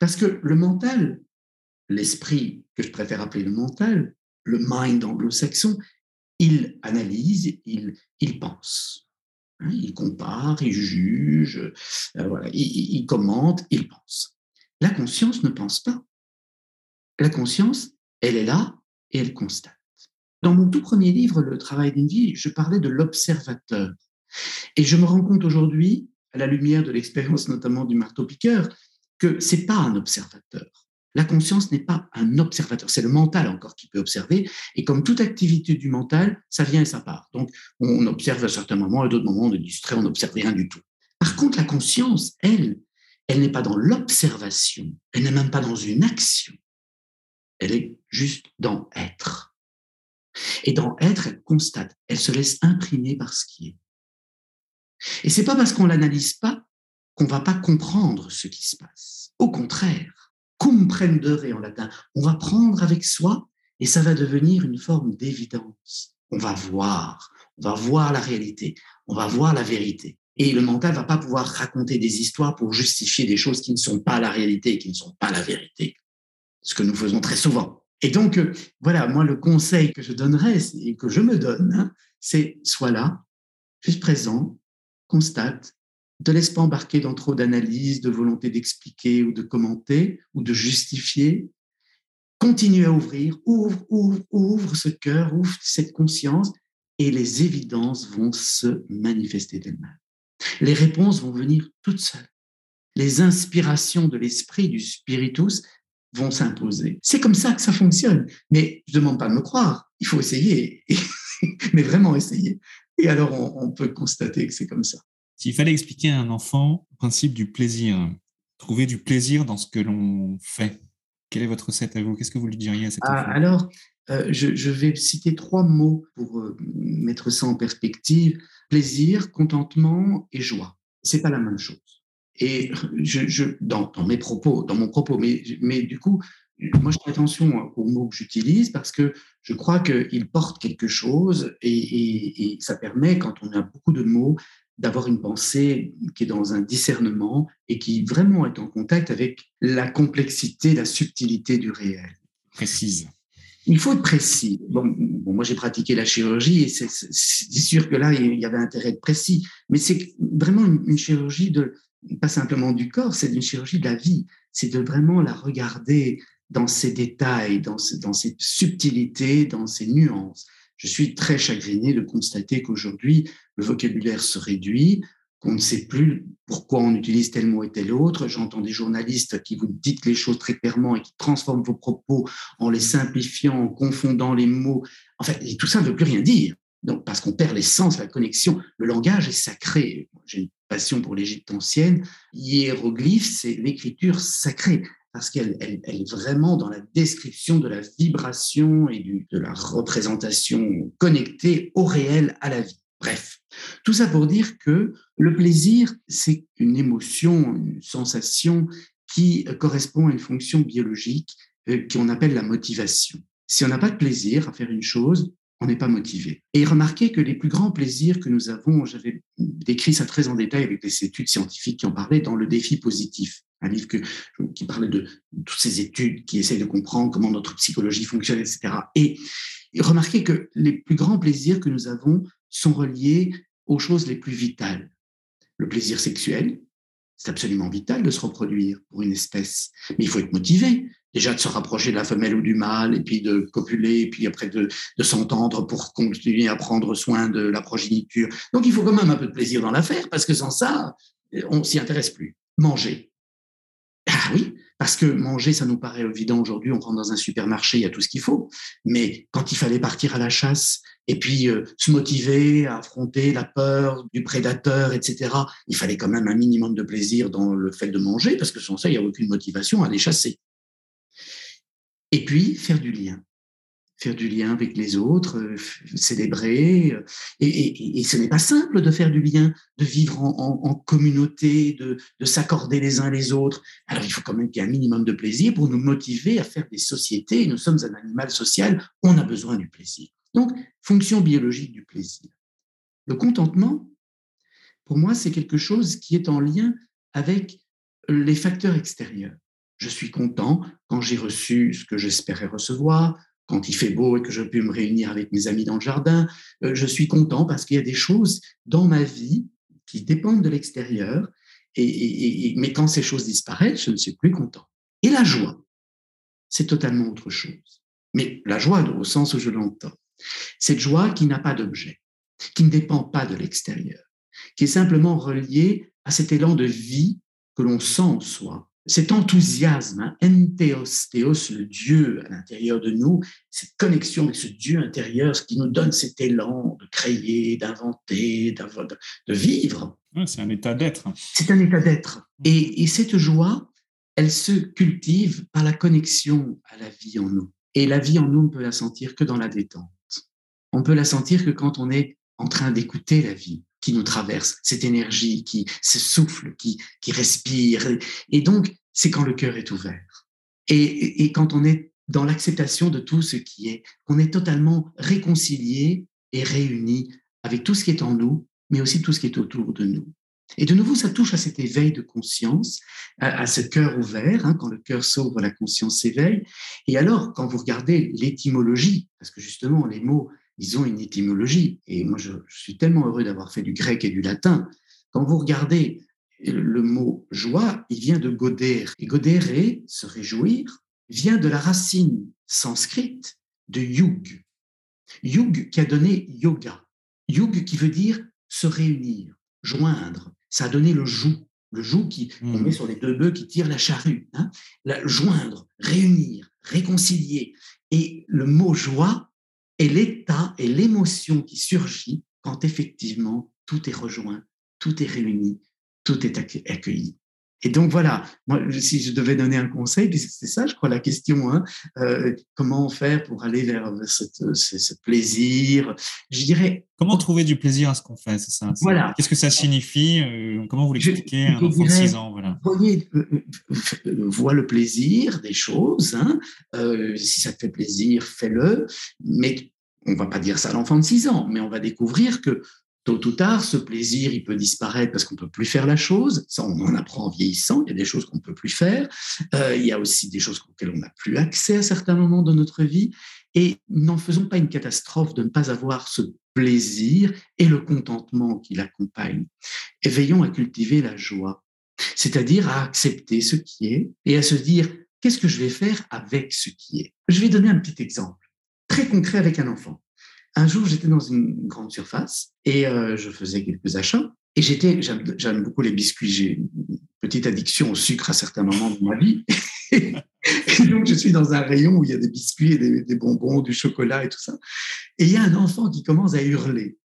Parce que le mental, l'esprit que je préfère appeler le mental, le mind anglo-saxon, il analyse, il, il pense. Hein, il compare, il juge, euh, voilà, il, commente, il pense. La conscience ne pense pas. La conscience, elle est là et elle constate. Dans mon tout premier livre, Le travail d'une vie, je parlais de l'observateur. Et je me rends compte aujourd'hui, à la lumière de l'expérience notamment du marteau-piqueur, que c'est pas un observateur. La conscience n'est pas un observateur, c'est le mental encore qui peut observer. Et comme toute activité du mental, ça vient et ça part. Donc, on observe à certains moments, à d'autres moments, on est distrait, on n'observe rien du tout. Par contre, la conscience, elle, elle n'est pas dans l'observation, elle n'est même pas dans une action. Elle est juste dans être. Et dans être, elle constate, elle se laisse imprimer par ce qui est. Et c'est pas parce qu'on l'analyse pas qu'on va pas comprendre ce qui se passe. Au contraire, comprendere en latin, on va prendre avec soi et ça va devenir une forme d'évidence. On va voir, on va voir la réalité, on va voir la vérité. Et le mental va pas pouvoir raconter des histoires pour justifier des choses qui ne sont pas la réalité, qui ne sont pas la vérité. Ce que nous faisons très souvent. Et donc, euh, voilà, moi, le conseil que je donnerais et que je me donne, hein, c'est sois là, juste présent, constate, ne te laisse pas embarquer dans trop d'analyses, de volonté d'expliquer ou de commenter ou de justifier. Continue à ouvrir, ouvre, ouvre, ouvre ce cœur, ouvre cette conscience et les évidences vont se manifester d'elles-mêmes. Les réponses vont venir toutes seules. Les inspirations de l'esprit, du spiritus, vont s'imposer. C'est comme ça que ça fonctionne. Mais je ne demande pas de me croire. Il faut essayer. Mais vraiment essayer. Et alors, on, peut constater que c'est comme ça. S'il fallait expliquer à un enfant le principe du plaisir, trouver du plaisir dans ce que l'on fait, quelle est votre recette à vous? Qu'est-ce que vous lui diriez à cet ah, enfant? Alors, euh, je, vais citer trois mots pour euh, mettre ça en perspective plaisir, contentement et joie. C'est pas la même chose. Et je, dans, mes propos, dans mon propos, mais, mais du coup, moi, je fais attention aux mots que j'utilise parce que je crois qu'ils portent quelque chose et, ça permet, quand on a beaucoup de mots, d'avoir une pensée qui est dans un discernement et qui vraiment est en contact avec la complexité, la subtilité du réel. Précise. Il faut être précis. Bon, moi j'ai pratiqué la chirurgie et c'est sûr que là il y avait intérêt de précis, mais c'est vraiment une, chirurgie de pas simplement du corps, c'est une chirurgie de la vie. C'est de vraiment la regarder dans ses détails, dans, dans ses subtilités, dans ses nuances. Je suis très chagriné de constater qu'aujourd'hui le vocabulaire se réduit, qu'on ne sait plus pourquoi on utilise tel mot et tel autre. J'entends des journalistes qui vous disent les choses très clairement et qui transforment vos propos en les simplifiant, en confondant les mots. En fait, et tout ça ne veut plus rien dire. Donc, parce qu'on perd l'essence, la connexion. Le langage est sacré. J'ai une passion pour l'Égypte ancienne. Hiéroglyphe, c'est l'écriture sacrée parce qu'elle elle, est vraiment dans la description de la vibration et de la représentation connectée au réel, à la vie. Bref, tout ça pour dire que le plaisir, c'est une émotion, une sensation qui correspond à une fonction biologique euh, qu'on appelle la motivation. Si on n'a pas de plaisir à faire une chose, on n'est pas motivé. Et remarquez que les plus grands plaisirs que nous avons, j'avais décrit ça très en détail avec des études scientifiques qui en parlaient dans Le défi positif, un livre qui parlait de toutes ces études qui essayent de comprendre comment notre psychologie fonctionne, etc. Et, et remarquez que les plus grands plaisirs que nous avons sont reliés aux choses les plus vitales. Le plaisir sexuel, c'est absolument vital de se reproduire pour une espèce, mais il faut être motivé. Déjà de se rapprocher de la femelle ou du mâle, et puis de copuler, et puis après de, s'entendre pour continuer à prendre soin de la progéniture. Donc il faut quand même un peu de plaisir dans l'affaire, parce que sans ça, on s'y intéresse plus. Manger. Ah oui, parce que manger, ça nous paraît évident aujourd'hui, on rentre dans un supermarché, il y a tout ce qu'il faut. Mais quand il fallait partir à la chasse et puis euh, se motiver à affronter la peur du prédateur, etc., il fallait quand même un minimum de plaisir dans le fait de manger, parce que sans ça, il n'y a aucune motivation à les chasser. Et puis, faire du lien faire du lien avec les autres, euh, célébrer. Euh, et, ce n'est pas simple de faire du lien, de vivre en, communauté, de, s'accorder les uns les autres. Alors il faut quand même qu'il y ait un minimum de plaisir pour nous motiver à faire des sociétés. Nous sommes un animal social, on a besoin du plaisir. Donc, fonction biologique du plaisir. Le contentement, pour moi, c'est quelque chose qui est en lien avec les facteurs extérieurs. Je suis content quand j'ai reçu ce que j'espérais recevoir, quand il fait beau et que je peux me réunir avec mes amis dans le jardin, euh, je suis content parce qu'il y a des choses dans ma vie qui dépendent de l'extérieur. Mais quand ces choses disparaissent, je ne suis plus content. Et la joie, c'est totalement autre chose. Mais la joie, au sens où je l'entends, cette joie qui n'a pas d'objet, qui ne dépend pas de l'extérieur, qui est simplement relié à cet élan de vie que l'on sent en soi. Cet enthousiasme, hein, entheos, théos, le Dieu à l'intérieur de nous, cette connexion avec ce Dieu intérieur, ce qui nous donne cet élan de créer, d'inventer, de vivre. c'est un état d'être. C'est un état d'être. Et, et cette joie, elle se cultive par la connexion à la vie en nous. Et la vie en nous, on ne peut la sentir que dans la détente. On peut la sentir que quand on est en train d'écouter la vie qui nous traverse, cette énergie qui se souffle, qui, qui respire. Et donc, c'est quand le cœur est ouvert. Et, et quand on est dans l'acceptation de tout ce qui est, qu'on est totalement réconcilié et réuni avec tout ce qui est en nous, mais aussi tout ce qui est autour de nous. Et de nouveau, ça touche à cet éveil de conscience, à, ce cœur ouvert. Hein, quand le cœur s'ouvre, la conscience s'éveille. Et alors, quand vous regardez l'étymologie, parce que justement, les mots, ils ont une étymologie. Et moi, je, suis tellement heureux d'avoir fait du grec et du latin. Quand vous regardez le mot joie, il vient de goder. Et godere, se réjouir, vient de la racine sanscrite de yug. Yug qui a donné yoga. Yug qui veut dire se réunir, joindre, ça a donné le joug, le joug qui on met mmh. sur les deux bœufs qui tirent la charrue. Hein. La, joindre, réunir, réconcilier. Et le mot joie est l'état et l'émotion qui surgit quand effectivement tout est rejoint, tout est réuni, tout est accueilli. Et donc voilà, moi, si je devais donner un conseil, c'est ça, je crois, la question, hein, euh, comment faire pour aller vers ce, plaisir? Je dirais. Comment trouver du plaisir à ce qu'on fait, c'est ça Voilà. Qu'est-ce que ça signifie euh, Comment vous l'expliquez à un enfant de 6 ans voilà. Voyez, euh, vois le plaisir des choses. Hein, si ça te fait plaisir, fais-le. Mais on va pas dire ça à l'enfant de 6 ans, mais on va découvrir que tôt ou tard, ce plaisir, il peut disparaître parce qu'on ne peut plus faire la chose. Ça, on en apprend en vieillissant. Il y a des choses qu'on ne peut plus faire. Euh, il y a aussi des choses auxquelles on n'a plus accès à certains moments de notre vie. Et n'en faisons pas une catastrophe de ne pas avoir ce plaisir et le contentement qui l'accompagne. Et veillons à cultiver la joie, c'est-à-dire à accepter ce qui est et à se dire qu'est-ce que je vais faire avec ce qui est? Je vais donner un petit exemple très concret avec un enfant. Un jour, j'étais dans une grande surface et euh, je faisais quelques achats. Et j'étais, j'aime beaucoup les biscuits. J'ai une petite addiction au sucre à certains moments de ma vie. et donc, je suis dans un rayon où il y a des biscuits et des, des bonbons, du chocolat et tout ça. Et il y a un enfant qui commence à hurler.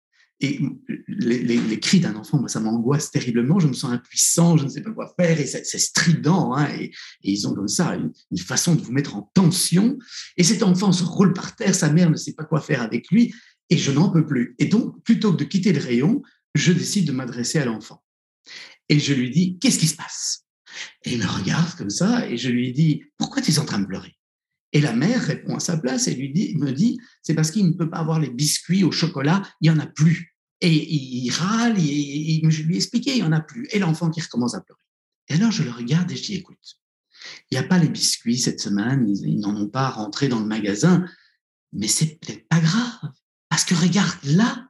Et les, cris d'un enfant, moi, ça m'angoisse terriblement. Je me sens impuissant, je ne sais pas quoi faire, et c'est strident. Hein, et, ils ont comme ça une, façon de vous mettre en tension. Et cet enfant se roule par terre, sa mère ne sait pas quoi faire avec lui, et je n'en peux plus. Et donc, plutôt que de quitter le rayon, je décide de m'adresser à l'enfant. Et je lui dis, qu'est-ce qui se passe? Et il me regarde comme ça, et je lui dis, pourquoi tu es en train de pleurer? Et la mère répond à sa place et lui dit, me dit, c'est parce qu'il ne peut pas avoir les biscuits au chocolat, il n'y en a plus. Et il râle, et, je lui ai expliqué, il n'y en a plus. Et l'enfant qui recommence à pleurer. Et alors je le regarde et je dis, écoute, il n'y a pas les biscuits cette semaine, ils, n'en ont pas rentré dans le magasin, mais c'est peut-être pas grave. Parce que regarde, là,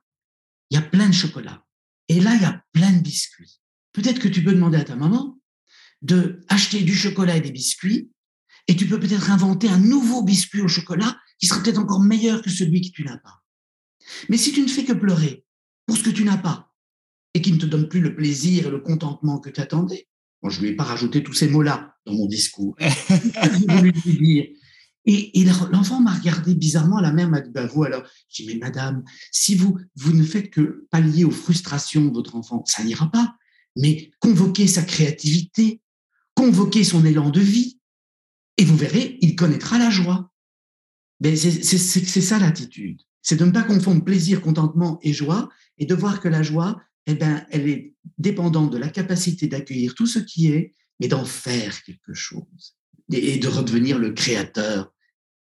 il y a plein de chocolat. Et là, il y a plein de biscuits. Peut-être que tu peux demander à ta maman de acheter du chocolat et des biscuits, et tu peux peut-être inventer un nouveau biscuit au chocolat qui sera peut-être encore meilleur que celui que tu n'as pas. Mais si tu ne fais que pleurer pour ce que tu n'as pas et qui ne te donne plus le plaisir et le contentement que tu attendais. Moi, je ne lui ai pas rajouté tous ces mots-là dans mon discours. Et, l'enfant m'a regardé bizarrement, la mère m'a dit, bah vous alors, j'ai dit, mais madame, si vous, vous ne faites que pallier aux frustrations de votre enfant, ça n'ira pas. Mais convoquez sa créativité, convoquez son élan de vie, et vous verrez, il connaîtra la joie. Ben, c'est ça l'attitude. C'est de ne pas confondre plaisir, contentement et joie, et de voir que la joie, eh ben, elle est dépendante de la capacité d'accueillir tout ce qui est, mais d'en faire quelque chose, et de redevenir le créateur,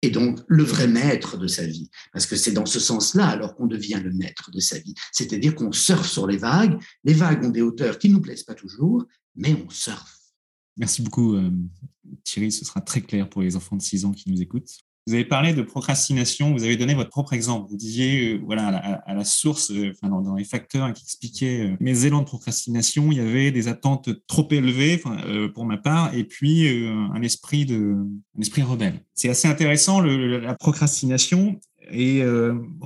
et donc le vrai maître de sa vie. Parce que c'est dans ce sens-là alors qu'on devient le maître de sa vie. C'est-à-dire qu'on surfe sur les vagues. Les vagues ont des hauteurs qui ne nous plaisent pas toujours, mais on surfe. Merci beaucoup, euh, Thierry. Ce sera très clair pour les enfants de 6 ans qui nous écoutent. Vous avez parlé de procrastination, vous avez donné votre propre exemple. Vous disiez, euh, voilà, à la, source, euh, dans, les facteurs qui expliquaient euh, mes élans de procrastination, il y avait des attentes trop élevées pour ma part, et puis un esprit de, un esprit rebelle. C'est assez intéressant la procrastination et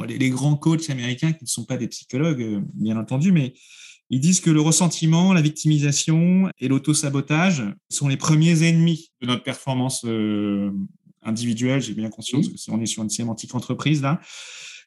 les, grands coachs américains qui ne sont pas des psychologues, bien entendu, mais Ils disent que le ressentiment, la victimisation et l'auto-sabotage sont les premiers ennemis de notre performance individuelle. J'ai bien conscience que si on est sur une sémantique entreprise là.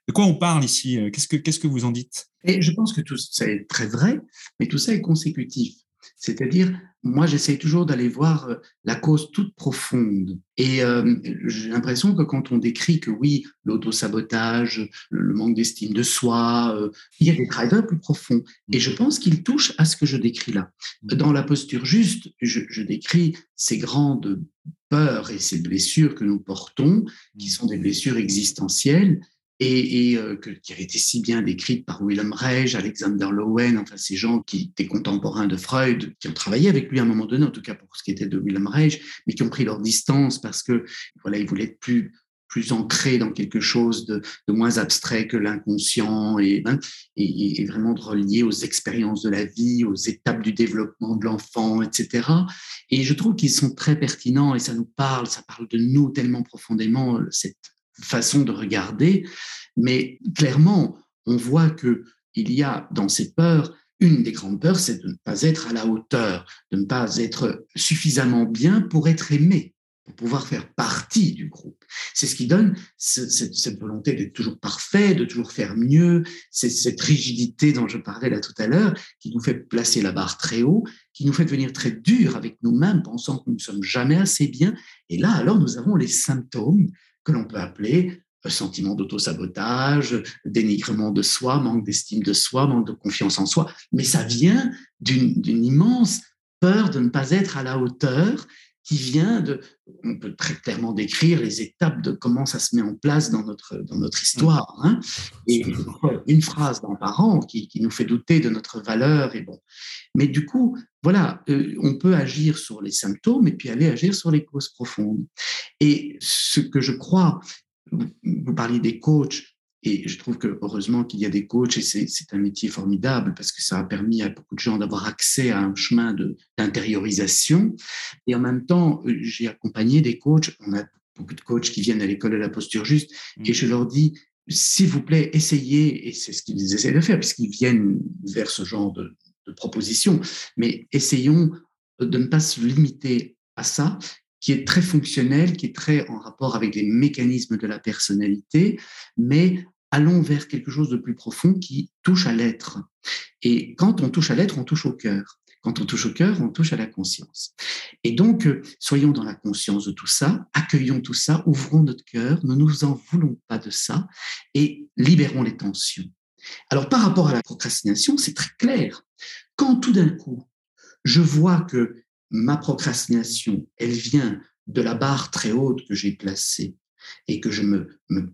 De quoi on parle ici Qu'est-ce que qu'est-ce que vous en dites? Et je pense que tout ça est très vrai, mais tout ça est consécutif. C'est-à-dire, moi, j'essaye toujours d'aller voir euh, la cause toute profonde. Et euh, j'ai l'impression que quand on décrit que oui, l'auto-sabotage, le manque d'estime de soi, euh, il y a des drivers plus profonds. Et je pense qu'ils touchent à ce que je décris là. Dans la posture juste, je, je décris ces grandes peurs et ces blessures que nous portons, qui sont des blessures existentielles, et, euh, qui avait été si bien décrite par Willem Reich, Alexander Lowen, enfin ces gens qui étaient contemporains de Freud, qui ont travaillé avec lui à un moment donné, en tout cas pour ce qui était de Willem Reich, mais qui ont pris leur distance parce que voilà, ils voulaient être plus plus ancrés dans quelque chose de, moins abstrait que l'inconscient et, hein, et, et, vraiment de relier aux expériences de la vie, aux étapes du développement de l'enfant, etc. Et je trouve qu'ils sont très pertinents et ça nous parle, ça parle de nous tellement profondément, cette façon de regarder, mais clairement, on voit que il y a dans ces peurs une des grandes peurs, c'est de ne pas être à la hauteur, de ne pas être suffisamment bien pour être aimé, pour pouvoir faire partie du groupe. C'est ce qui donne cette, volonté d'être toujours parfait, de toujours faire mieux, cette rigidité dont je parlais là tout à l'heure, qui nous fait placer la barre très haut, qui nous fait devenir très dur avec nous-mêmes, pensant que nous ne sommes jamais assez bien. Et là, alors, nous avons les symptômes que l'on peut appeler euh, sentiment d'auto-sabotage, dénigrement de soi, manque d'estime de soi, manque de confiance en soi, mais ça vient d'une immense peur de ne pas être à la hauteur qui vient de, on peut très clairement décrire les étapes de comment ça se met en place dans notre, dans notre histoire. Hein. Et une phrase d'un parent qui, qui, nous fait douter de notre valeur. Et bon. Mais du coup, voilà, euh, on peut agir sur les symptômes et puis aller agir sur les causes profondes. Et ce que je crois, vous parliez des coachs, et je trouve que heureusement qu'il y a des coachs et c'est un métier formidable parce que ça a permis à beaucoup de gens d'avoir accès à un chemin d'intériorisation. Et en même temps, euh, j'ai accompagné des coachs. On a beaucoup de coachs qui viennent à l'école de la posture juste et mmh. je leur dis, s'il vous plaît, essayez, et c'est ce qu'ils essaient de faire puisqu'ils viennent vers ce genre de, de propositions, mais essayons de ne pas se limiter à ça qui est très fonctionnel, qui est très en rapport avec les mécanismes de la personnalité, mais allons vers quelque chose de plus profond qui touche à l'être. Et quand on touche à l'être, on touche au cœur. Quand on touche au cœur, on touche à la conscience. Et donc, euh, soyons dans la conscience de tout ça, accueillons tout ça, ouvrons notre cœur, ne nous en voulons pas de ça et libérons les tensions. Alors, par rapport à la procrastination, c'est très clair. Quand tout d'un coup, je vois que ma procrastination, elle vient de la barre très haute que j'ai placée et que je me,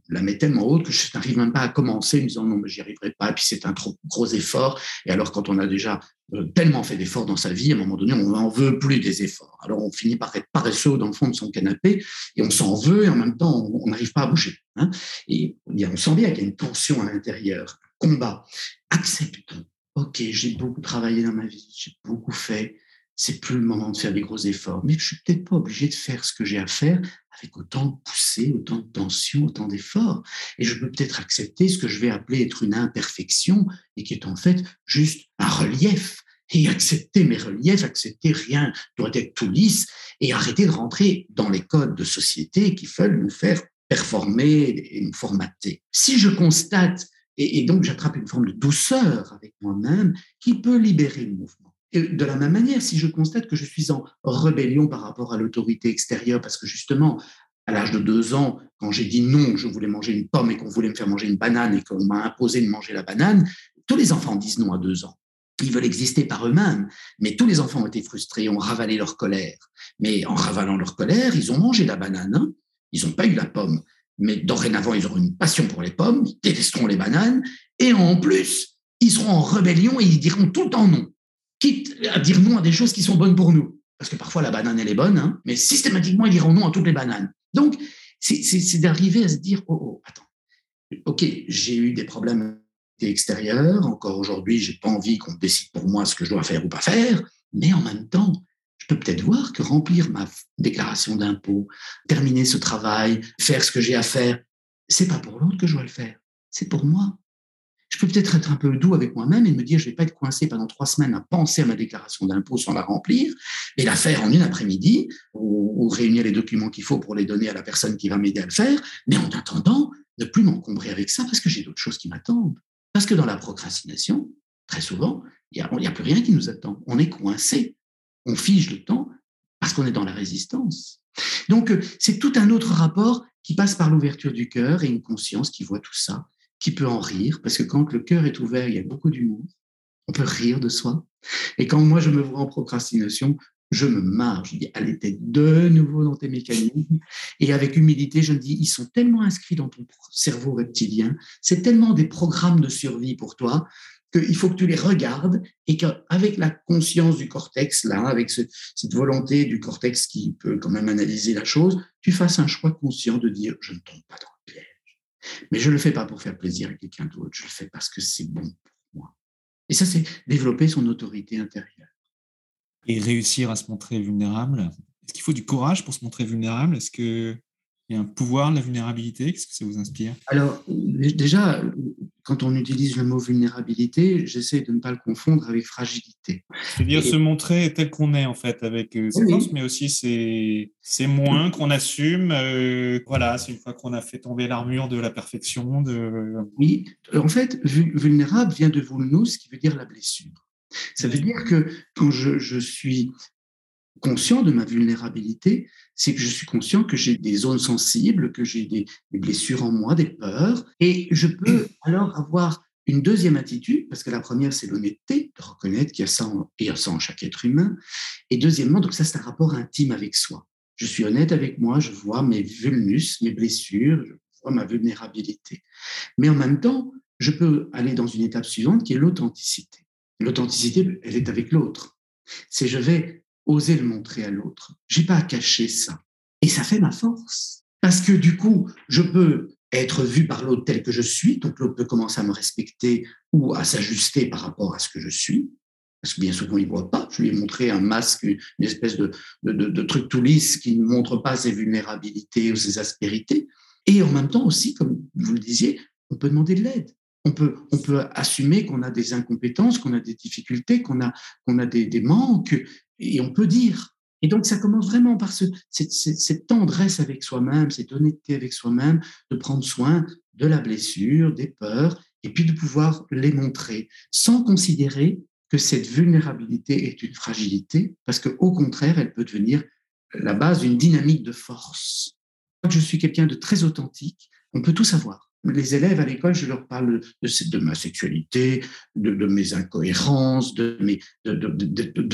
la mets tellement haute que je n'arrive même pas à commencer en me disant non, mais j'y arriverai pas, et puis c'est un trop gros effort. Et alors, quand on a déjà euh, tellement fait d'efforts dans sa vie, à un moment donné, on n'en veut plus des efforts. Alors, on finit par être paresseux dans le fond de son canapé et on s'en veut et en même temps, on n'arrive pas à bouger. Hein. Et on sent bien qu'il y a une tension à l'intérieur, combat. Acceptons. Ok, j'ai beaucoup travaillé dans ma vie, j'ai beaucoup fait c'est plus le moment de faire des gros efforts. Mais je suis peut-être pas obligé de faire ce que j'ai à faire avec autant de poussée, autant de tension, autant d'efforts. Et je peux peut-être accepter ce que je vais appeler être une imperfection et qui est en fait juste un relief. Et accepter mes reliefs, accepter rien doit être tout lisse et arrêter de rentrer dans les codes de société qui veulent nous faire performer et nous formater. Si je constate, et, et donc j'attrape une forme de douceur avec moi-même qui peut libérer le mouvement de la même manière, si je constate que je suis en rébellion par rapport à l'autorité extérieure, parce que justement, à l'âge de deux ans, quand j'ai dit non, je voulais manger une pomme et qu'on voulait me faire manger une banane et qu'on m'a imposé de manger la banane, tous les enfants disent non à deux ans. Ils veulent exister par eux-mêmes, mais tous les enfants ont été frustrés, ont ravalé leur colère. Mais en ravalant leur colère, ils ont mangé la banane, hein. ils n'ont pas eu la pomme. Mais dorénavant, ils auront une passion pour les pommes, ils détesteront les bananes, et en plus, ils seront en rébellion et ils diront tout le temps non quitte à dire non à des choses qui sont bonnes pour nous. Parce que parfois la banane, elle est bonne, hein, mais systématiquement, ils diront non à toutes les bananes. Donc, c'est d'arriver à se dire, oh, oh, attends, ok, j'ai eu des problèmes extérieurs, encore aujourd'hui, j'ai pas envie qu'on décide pour moi ce que je dois faire ou pas faire, mais en même temps, je peux peut-être voir que remplir ma déclaration d'impôt, terminer ce travail, faire ce que j'ai à faire, c'est pas pour l'autre que je dois le faire, c'est pour moi. Je peux peut-être être un peu doux avec moi-même et me dire, je vais pas être coincé pendant trois semaines à penser à ma déclaration d'impôt sans la remplir et la faire en une après-midi ou, réunir les documents qu'il faut pour les donner à la personne qui va m'aider à le faire. Mais en attendant, ne plus m'encombrer avec ça parce que j'ai d'autres choses qui m'attendent. Parce que dans la procrastination, très souvent, il n'y a, a plus rien qui nous attend. On est coincé. On fige le temps parce qu'on est dans la résistance. Donc, euh, c'est tout un autre rapport qui passe par l'ouverture du cœur et une conscience qui voit tout ça, qui peut en rire, parce que quand le cœur est ouvert, il y a beaucoup d'humour. On peut rire de soi. Et quand moi, je me vois en procrastination, je me marre. Je dis, allez, t'es de nouveau dans tes mécanismes. Et avec humilité, je me dis, ils sont tellement inscrits dans ton cerveau reptilien, c'est tellement des programmes de survie pour toi qu'il faut que tu les regardes et qu'avec la conscience du cortex, là, avec cette volonté du cortex qui peut quand même analyser la chose, tu fasses un choix conscient de dire je ne tombe pas dans. Mais je ne le fais pas pour faire plaisir à quelqu'un d'autre, je le fais parce que c'est bon pour moi. Et ça, c'est développer son autorité intérieure. Et réussir à se montrer vulnérable. Est-ce qu'il faut du courage pour se montrer vulnérable? Est-ce qu'il y a un pouvoir de la vulnérabilité? Qu'est-ce que ça vous inspire? Alors, déjà, quand on utilise le mot vulnérabilité, j'essaie de ne pas le confondre avec fragilité. C'est-à-dire se montrer tel qu'on est, en fait, avec euh, ses forces, mais aussi c'est moins qu'on assume. Euh, voilà, c'est une fois qu'on a fait tomber l'armure de la perfection. De... Oui, en fait, vulnérable vient de vulnus, qui veut dire la blessure. Ça veut dire que quand je, je suis conscient de ma vulnérabilité, c'est que je suis conscient que j'ai des zones sensibles, que j'ai des, blessures en moi, des peurs, et je peux alors avoir une deuxième attitude, parce que la première, c'est l'honnêteté, de reconnaître qu'il y a ça en, et ça en chaque être humain, et deuxièmement, donc ça, c'est un rapport intime avec soi. Je suis honnête avec moi, je vois mes vulnus, mes blessures, je vois ma vulnérabilité. Mais en même temps, je peux aller dans une étape suivante qui est l'authenticité. L'authenticité, elle est avec l'autre. C'est je vais oser le montrer à l'autre. J'ai pas à cacher ça. Et ça fait ma force. Parce que du coup, je peux être vu par l'autre tel que je suis, donc l'autre peut commencer à me respecter ou à s'ajuster par rapport à ce que je suis. Parce que bien souvent, il ne voit pas. Je lui ai montré un masque, une espèce de, de, truc tout lisse qui ne montre pas ses vulnérabilités ou ses aspérités. Et en même temps aussi, comme vous le disiez, on peut demander de l'aide. On peut, on peut assumer qu'on a des incompétences, qu'on a des difficultés, qu'on a, qu'on a des manques, et on peut dire. Et donc, ça commence vraiment par ce, cette, tendresse avec soi-même, cette honnêteté avec soi-même, de prendre soin de la blessure, des peurs, et puis de pouvoir les montrer, sans considérer que cette vulnérabilité est une fragilité, parce qu'au contraire, elle peut devenir la base d'une dynamique de force. Je suis quelqu'un de très authentique, on peut tout savoir les élèves à l'école, je leur parle de, ma sexualité, de, mes incohérences, de,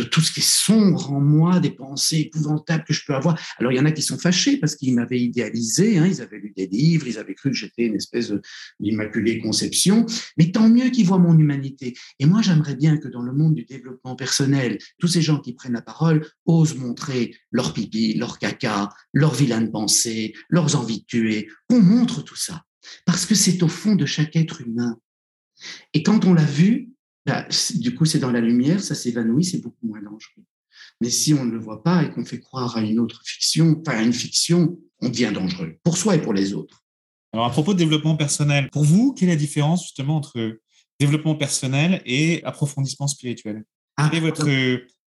tout ce qui est sombre en moi, des pensées épouvantables que je peux avoir. Alors, il y en a qui sont fâchés parce qu'ils m'avaient idéalisé, hein, ils avaient lu des livres, ils avaient cru que j'étais une espèce d'immaculée conception, mais tant mieux qu'ils voient mon humanité. Et moi, j'aimerais bien que dans le monde du développement personnel, tous ces gens qui prennent la parole osent montrer leur pipi, leur caca, leur vilaine pensée, leurs envies de tuer, qu'on montre tout ça parce que c'est au fond de chaque être humain. Et quand on l'a vu, bah, du coup, c'est dans la lumière, ça s'évanouit, c'est beaucoup moins dangereux. Mais si on ne le voit pas et qu'on fait croire à une autre fiction, enfin à une fiction, on devient dangereux, pour soi et pour les autres. Alors, à propos de développement personnel, pour vous, quelle est la différence justement entre développement personnel et approfondissement spirituel? Ah, Quelle est votre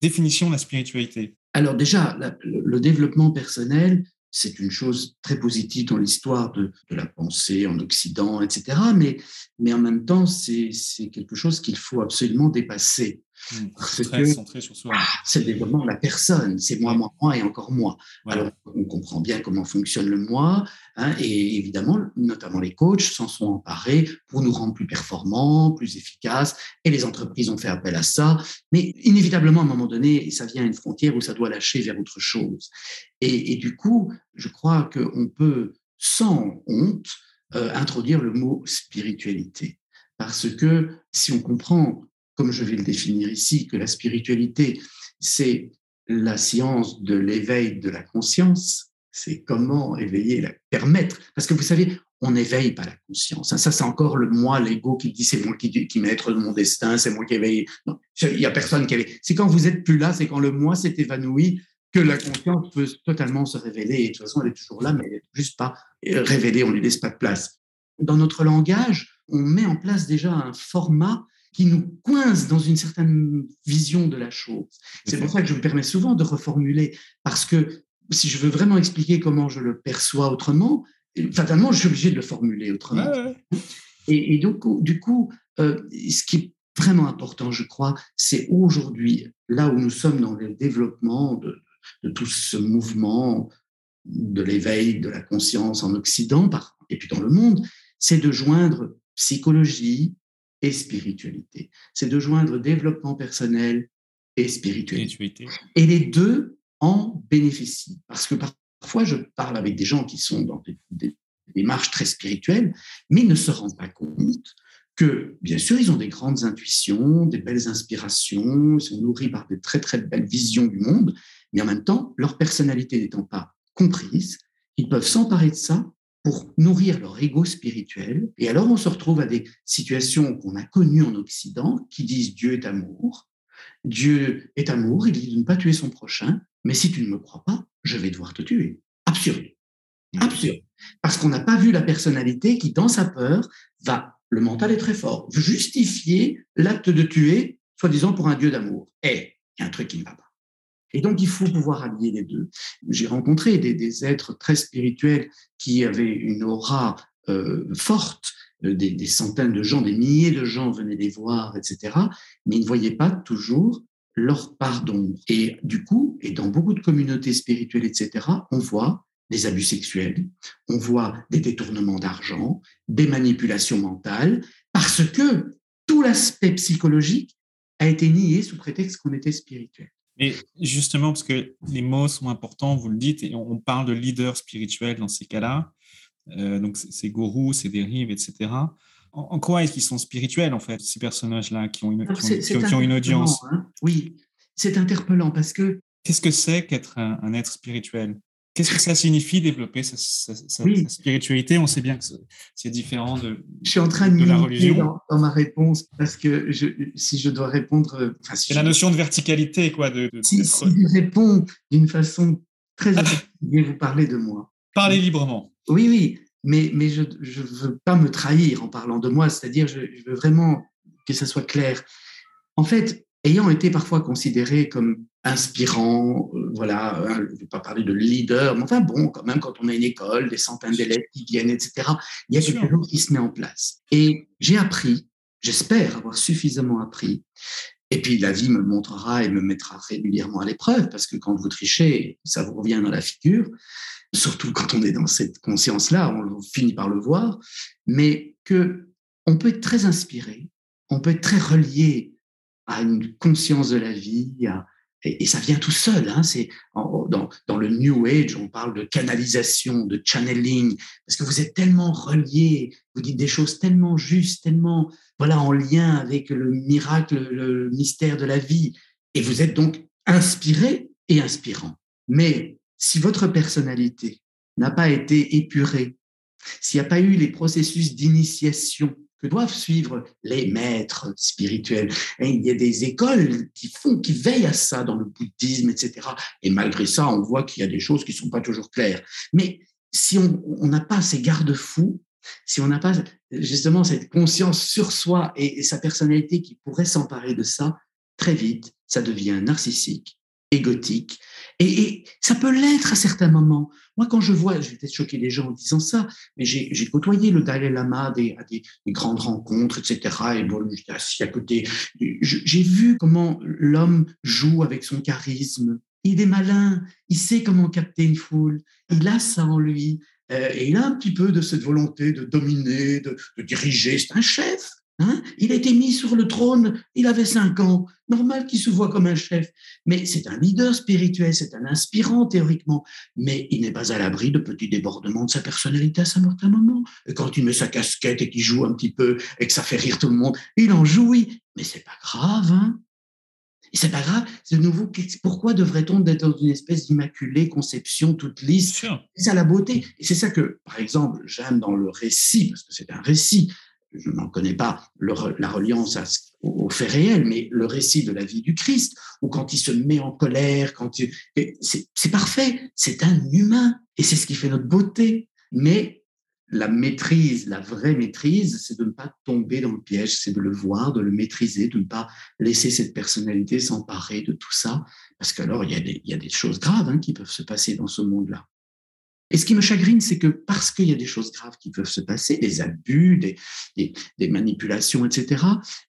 définition de la spiritualité? Alors déjà, le développement personnel, c'est une chose très positive dans l'histoire de, la pensée en Occident, etc. Mais, en même temps, c'est quelque chose qu'il faut absolument dépasser. Mmh, très centré sur soi. Ah, c'est le développement de la personne, c'est moi, moi, moi et encore moi. Alors, on comprend bien comment fonctionne le moi, hein, et évidemment, notamment les coachs s'en sont emparés pour nous rendre plus performants, plus efficaces, et les entreprises ont fait appel à ça. Mais inévitablement, à un moment donné, ça vient à une frontière où ça doit lâcher vers autre chose. Et, et du coup, je crois qu'on peut, sans honte, euh, introduire le mot spiritualité. Parce que si on comprend comme je vais le définir ici, que la spiritualité, c'est la science de l'éveil de la conscience, c'est comment éveiller, la permettre. Parce que vous savez, on n'éveille pas la conscience. Ça, c'est encore le moi, l'ego qui dit c'est moi qui, qui maître de mon destin, c'est moi qui éveille. Il n'y a personne qui éveille. C'est quand vous êtes plus là, c'est quand le moi s'est évanoui que la conscience peut totalement se révéler. Et de toute façon, elle est toujours là, mais elle n'est juste pas révélée, on lui laisse pas de place. Dans notre langage, on met en place déjà un format qui nous coince dans une certaine vision de la chose. C'est pour ça que je me permets souvent de reformuler, parce que si je veux vraiment expliquer comment je le perçois autrement, fatalement, je suis obligé de le formuler autrement. Et, donc, du coup, euh, ce qui est vraiment important, je crois, c'est aujourd'hui, là où nous sommes dans le développement de, de tout ce mouvement de l'éveil de la conscience en Occident et puis dans le monde, c'est de joindre psychologie et spiritualité. C'est de joindre développement personnel et spiritualité. Et les deux en bénéficient. Parce que parfois, je parle avec des gens qui sont dans des, démarches très spirituelles, mais ils ne se rendent pas compte que, bien sûr, ils ont des grandes intuitions, des belles inspirations, ils sont nourris par de très, très belles visions du monde, mais en même temps, leur personnalité n'étant pas comprise, ils peuvent s'emparer de ça pour nourrir leur ego spirituel. Et alors, on se retrouve à des situations qu'on a connues en Occident qui disent Dieu est amour. Dieu est amour, il dit de ne pas tuer son prochain, mais si tu ne me crois pas, je vais devoir te tuer. Absurde. Absurde. Parce qu'on n'a pas vu la personnalité qui, dans sa peur, va, le mental est très fort, justifier l'acte de tuer, soi-disant pour un Dieu d'amour. Eh, il y a un truc qui ne va pas. Et donc, il faut pouvoir allier les deux. J'ai rencontré des, êtres très spirituels qui avaient une aura euh, forte, euh, des, centaines de gens, des milliers de gens venaient les voir, etc. Mais ils ne voyaient pas toujours leur part d'ombre. Et du coup, et dans beaucoup de communautés spirituelles, etc., on voit des abus sexuels, on voit des détournements d'argent, des manipulations mentales, parce que tout l'aspect psychologique a été nié sous prétexte qu'on était spirituel. Et justement, parce que les mots sont importants, vous le dites, et on parle de leader spirituel dans ces cas-là. Euh, donc, c'est gourous, c'est dérives, etc. En, quoi est-ce qu'ils sont spirituels, en fait, ces personnages-là, qui ont une, qui ont, une audience? hein. Oui, c'est interpellant parce que. Qu'est-ce que c'est qu'être un, être spirituel? Qu'est-ce que ça signifie développer sa, spiritualité? On sait bien que c'est différent de, je suis en train de, la religion. Dans, ma réponse, parce que je, si je dois répondre. c'est la notion de verticalité, quoi. De, si, je réponds d'une façon très effective, vous parlez de moi. Parlez librement. Oui, oui, mais, mais je ne veux pas me trahir en parlant de moi, c'est-à-dire je, je veux vraiment que ça soit clair. En fait, ayant été parfois considéré comme inspirant, euh, voilà, hein, je ne vais pas parler de leader, mais enfin bon, quand même, quand on a une école, des centaines d'élèves qui viennent, etc., il y a quelque chose qui se met en place. Et j'ai appris, j'espère avoir suffisamment appris, et puis la vie me montrera et me mettra régulièrement à l'épreuve, parce que quand vous trichez, ça vous revient dans la figure, surtout quand on est dans cette conscience-là, on finit par le voir, mais que on peut être très inspiré, on peut être très relié à une conscience de la vie, et, ça vient tout seul. Hein, c'est dans, dans, le New Age, on parle de canalisation, de channeling, parce que vous êtes tellement relié, vous dites des choses tellement justes, tellement voilà en lien avec le miracle, le, mystère de la vie, et vous êtes donc inspiré et inspirant. Mais si votre personnalité n'a pas été épurée, s'il n'y a pas eu les processus d'initiation que doivent suivre les maîtres spirituels. Il y a des écoles qui font, qui veillent à ça dans le bouddhisme, etc. Et malgré ça, on voit qu'il y a des choses qui ne sont pas toujours claires. Mais si on n'a pas ces garde-fous, si on n'a pas justement cette conscience sur soi et sa personnalité qui pourrait s'emparer de ça, très vite, ça devient narcissique, égotique. Et, ça peut l'être à certains moments. Moi, quand je vois, je vais peut-être choquer les gens en disant ça, mais j'ai côtoyé le Dalai Lama à des, grandes rencontres, etc. Et bon, j'étais assis à côté. J'ai vu comment l'homme joue avec son charisme. Il est malin, il sait comment capter une foule, il a ça en lui. Euh, et il a un petit peu de cette volonté de dominer, de, de diriger. C'est un chef. Hein? Il a été mis sur le trône, il avait cinq ans. Normal qu'il se voit comme un chef. Mais c'est un leader spirituel, c'est un inspirant théoriquement. Mais il n'est pas à l'abri de petits débordements de sa personnalité à certain moment. Et quand il met sa casquette et qu'il joue un petit peu et que ça fait rire tout le monde, il en jouit. Mais c'est pas grave, hein et c'est pas grave, de nouveau, pourquoi devrait-on être dans une espèce d'immaculée conception toute lisse? C'est ça la beauté. Et c'est ça que, par exemple, j'aime dans le récit, parce que c'est un récit, je n'en connais pas la reliance au, fait réel, mais le récit de la vie du Christ, où quand il se met en colère, quand c'est parfait, c'est un humain, et c'est ce qui fait notre beauté. Mais la maîtrise, la vraie maîtrise, c'est de ne pas tomber dans le piège, c'est de le voir, de le maîtriser, de ne pas laisser cette personnalité s'emparer de tout ça, parce qu'alors il, y a des choses graves hein, qui peuvent se passer dans ce monde-là. Et ce qui me chagrine, c'est que parce qu'il y a des choses graves qui peuvent se passer, des abus, des, des, manipulations, etc.,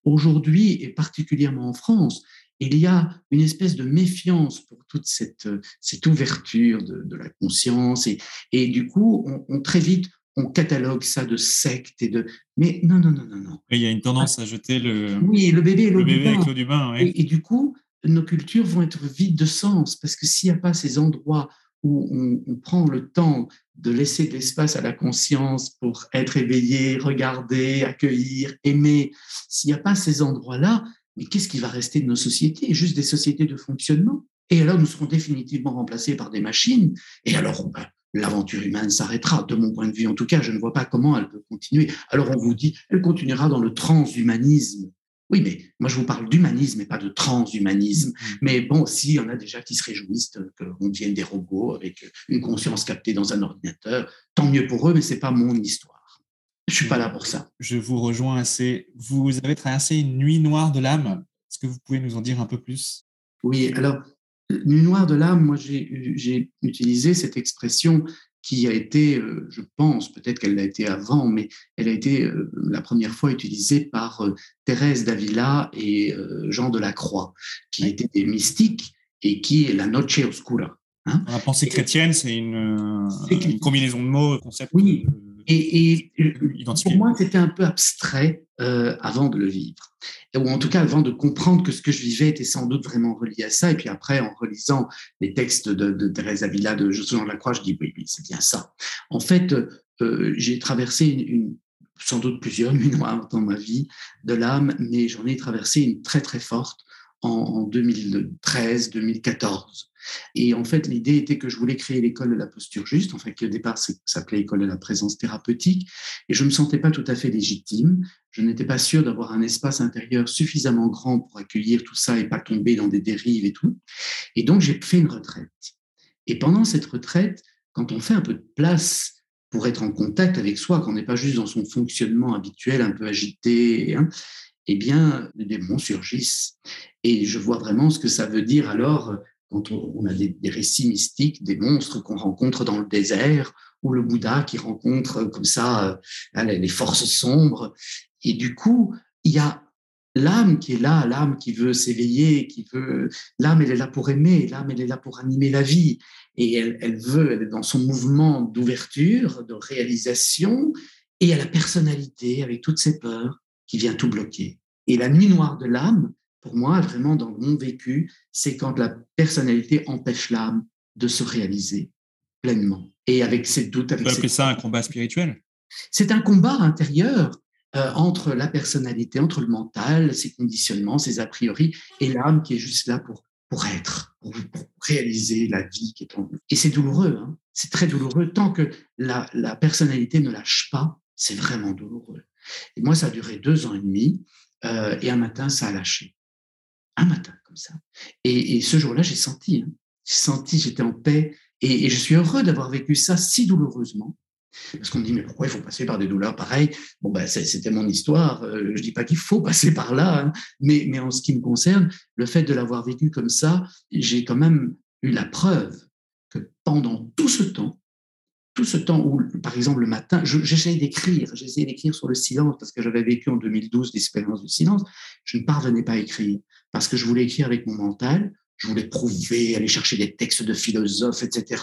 aujourd'hui, et particulièrement en France, il y a une espèce de méfiance pour toute cette, cette ouverture de, la conscience. Et, et du coup, on, très vite, on catalogue ça de secte et de. Mais non, non, non, non, non. il y a une tendance à jeter le. Oui, le bébé, le bébé avec l'eau du bain. Et, du coup, nos cultures vont être vides de sens parce que s'il n'y a pas ces endroits où on, prend le temps de laisser de l'espace à la conscience pour être éveillé, regarder, accueillir, aimer, s'il n'y a pas ces endroits-là, mais qu'est-ce qui va rester de nos sociétés? Juste des sociétés de fonctionnement. Et alors, nous serons définitivement remplacés par des machines. Et alors, l'aventure humaine s'arrêtera. De mon point de vue, en tout cas, je ne vois pas comment elle peut continuer. Alors on vous dit, elle continuera dans le transhumanisme. Oui, mais moi je vous parle d'humanisme et pas de transhumanisme. Mm-hmm. Mais bon, s'il y en a déjà qui se réjouissent qu'on devienne des robots avec une conscience captée dans un ordinateur, tant mieux pour eux, mais c'est pas mon histoire. Je suis pas là pour ça. Je vous rejoins assez. Vous avez traversé une nuit noire de l'âme. Est-ce que vous pouvez nous en dire un peu plus? Oui, alors Nuit noire de l'âme, moi j'ai utilisé cette expression qui a été, euh, je pense, peut-être qu'elle l'a été avant, mais elle a été euh, la première fois utilisée par euh, Thérèse d'Avila et Jean de la Croix, qui étaient des mystiques et qui est la noche oscura. Hein. la pensée chrétienne, c'est une, une, combinaison de mots, concept. Oui, et, pour moi, c'était un peu abstrait euh, avant de le vivre. Ou en tout cas, avant de comprendre que ce que je vivais était sans doute vraiment relié à ça. Et puis après, en relisant les textes de, de Thérèse Avila, de Jean de la Croix, je dis oui, oui, c'est bien ça. En fait, euh, j'ai traversé une, sans doute plusieurs nuits noires dans ma vie de l'âme, mais j'en ai traversé une très très forte en, en 2013-2014. Et en fait, l'idée était que je voulais créer l'école de la posture juste, enfin qui au départ s'appelait école de la présence thérapeutique, et je ne me sentais pas tout à fait légitime. Je n'étais pas sûr d'avoir un espace intérieur suffisamment grand pour accueillir tout ça et pas tomber dans des dérives et tout. Et donc, j'ai fait une retraite. Et pendant cette retraite, quand on fait un peu de place pour être en contact avec soi, quand on n'est pas juste dans son fonctionnement habituel, un peu agité, hein, eh bien, les démons surgissent. Et je vois vraiment ce que ça veut dire alors quand on, a des, récits mystiques, des monstres qu'on rencontre dans le désert, ou le Bouddha qui rencontre comme ça euh, les forces sombres. Et du coup, il y a l'âme qui est là, l'âme qui veut s'éveiller, qui veut. L'âme, elle est là pour aimer, l'âme, elle est là pour animer la vie. Et elle, elle veut, elle est dans son mouvement d'ouverture, de réalisation, et à la personnalité avec toutes ses peurs qui vient tout bloquer. Et la nuit noire de l'âme, pour moi, vraiment dans mon vécu, c'est quand la personnalité empêche l'âme de se réaliser pleinement. Et avec ses doutes. Avec c'est ça un combat spirituel C'est un combat intérieur euh, entre la personnalité, entre le mental, ses conditionnements, ses a priori, et l'âme qui est juste là pour, pour être, pour, réaliser la vie qui est en nous. Et c'est douloureux, hein c'est très douloureux. Tant que la, la personnalité ne lâche pas, c'est vraiment douloureux. Et moi, ça a duré deux ans et demi, euh, et un matin, ça a lâché un matin comme ça. Et, ce jour-là, j'ai senti, hein, j'ai senti, j'étais en paix, et, je suis heureux d'avoir vécu ça si douloureusement. Parce qu'on me dit, mais pourquoi il faut passer par des douleurs pareilles? Bon, ben, c'était mon histoire. Euh, je dis pas qu'il faut passer par là, hein, mais en ce qui me concerne, le fait de l'avoir vécu comme ça, j'ai quand même eu la preuve que pendant tout ce temps, tout ce temps où, par exemple, le matin, j'essayais d'écrire, j'essayais d'écrire sur le silence parce que j'avais vécu en 2012 l'expérience du silence, je ne parvenais pas à écrire parce que je voulais écrire avec mon mental, je voulais prouver, aller chercher des textes de philosophes, etc.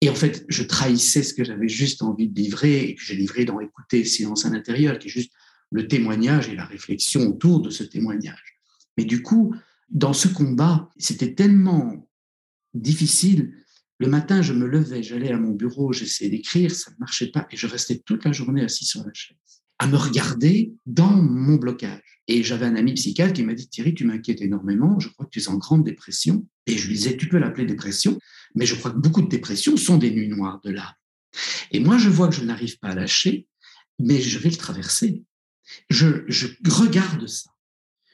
Et en fait, je trahissais ce que j'avais juste envie de livrer et que j'ai livré dans Écouter le silence à l'intérieur, qui est juste le témoignage et la réflexion autour de ce témoignage. Mais du coup, dans ce combat, c'était tellement difficile le matin, je me levais, j'allais à mon bureau, j'essayais d'écrire, ça ne marchait pas, et je restais toute la journée assis sur la chaise, à me regarder dans mon blocage. Et j'avais un ami psychiatre qui m'a dit, Thierry, tu m'inquiètes énormément, je crois que tu es en grande dépression. Et je lui disais, tu peux l'appeler dépression, mais je crois que beaucoup de dépressions sont des nuits noires de l'âme. Et moi, je vois que je n'arrive pas à lâcher, mais je vais le traverser. Je, regarde ça.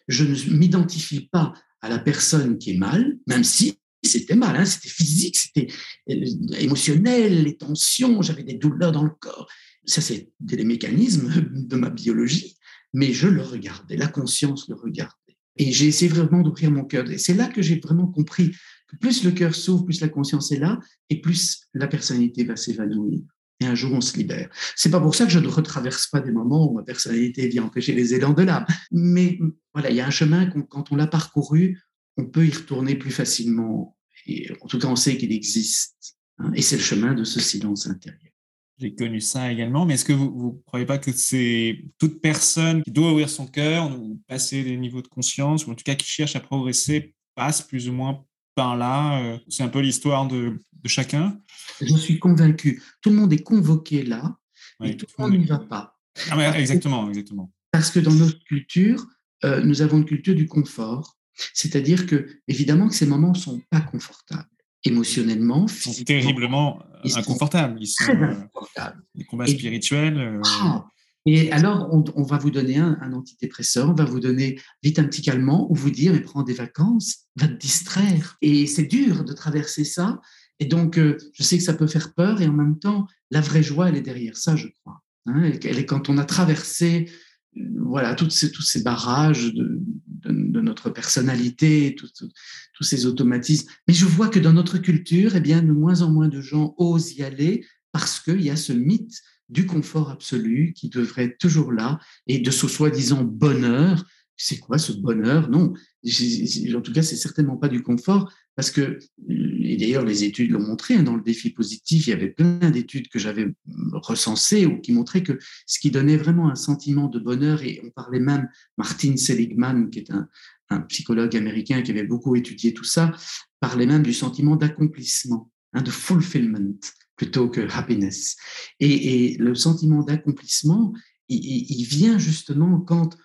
Je ne m'identifie pas à la personne qui est mal, même si c'était mal, hein, c'était physique, c'était euh, émotionnel, les tensions, j'avais des douleurs dans le corps. Ça, c'est des mécanismes de ma biologie, mais je le regardais, la conscience le regardait. Et j'ai essayé vraiment d'ouvrir mon cœur. Et c'est là que j'ai vraiment compris que plus le cœur s'ouvre, plus la conscience est là, et plus la personnalité va s'évanouir. Et un jour, on se libère. C'est pas pour ça que je ne retraverse pas des moments où ma personnalité vient empêcher les élans de l'âme. Mais voilà, il y a un chemin, quand on l'a parcouru, on peut y retourner plus facilement. Et en tout cas, on sait qu'il existe. Hein. et c'est le chemin de ce silence intérieur. J'ai connu ça également, mais est-ce que vous ne croyez pas que c'est toute personne qui doit ouvrir son cœur, ou passer des niveaux de conscience, ou en tout cas qui cherche à progresser, passe plus ou moins par là euh, C'est un peu l'histoire de, de, chacun Je suis convaincu. Tout le monde est convoqué là, et tout, le monde n'y va pas. Ah, exactement, exactement. Parce que dans notre culture, euh, nous avons une culture du confort. C'est-à-dire que, évidemment, que ces moments ne sont pas confortables émotionnellement. Ils sont terriblement inconfortables. Ils sont, très euh, inconfortables. les combats spirituels. Euh, ah, et alors, on, va vous donner un, antidépresseur, on va vous donner vite un petit calmant ou vous dire, mais prends des vacances, va te distraire. Et c'est dur de traverser ça. Et donc, euh, je sais que ça peut faire peur et en même temps, la vraie joie, elle est derrière ça, je crois. Hein, elle est quand on a traversé voilà, toutes ces, tous ces barrages de, de, notre personnalité, tous ces automatismes. Mais je vois que dans notre culture, eh bien, de moins en moins de gens osent y aller parce qu'il y a ce mythe du confort absolu qui devrait être toujours là et de ce soi-disant bonheur. C'est quoi ce bonheur? Non, en tout cas, c'est certainement pas du confort parce que, et d'ailleurs les études l'ont montré, hein, dans le défi positif, il y avait plein d'études que j'avais recensées ou qui montraient que ce qui donnait vraiment un sentiment de bonheur, et on parlait même, Martin Seligman, qui est un, psychologue américain qui avait beaucoup étudié tout ça, parlait même du sentiment d'accomplissement, hein, de fulfillment, plutôt que happiness. Et, le sentiment d'accomplissement, il, vient justement quand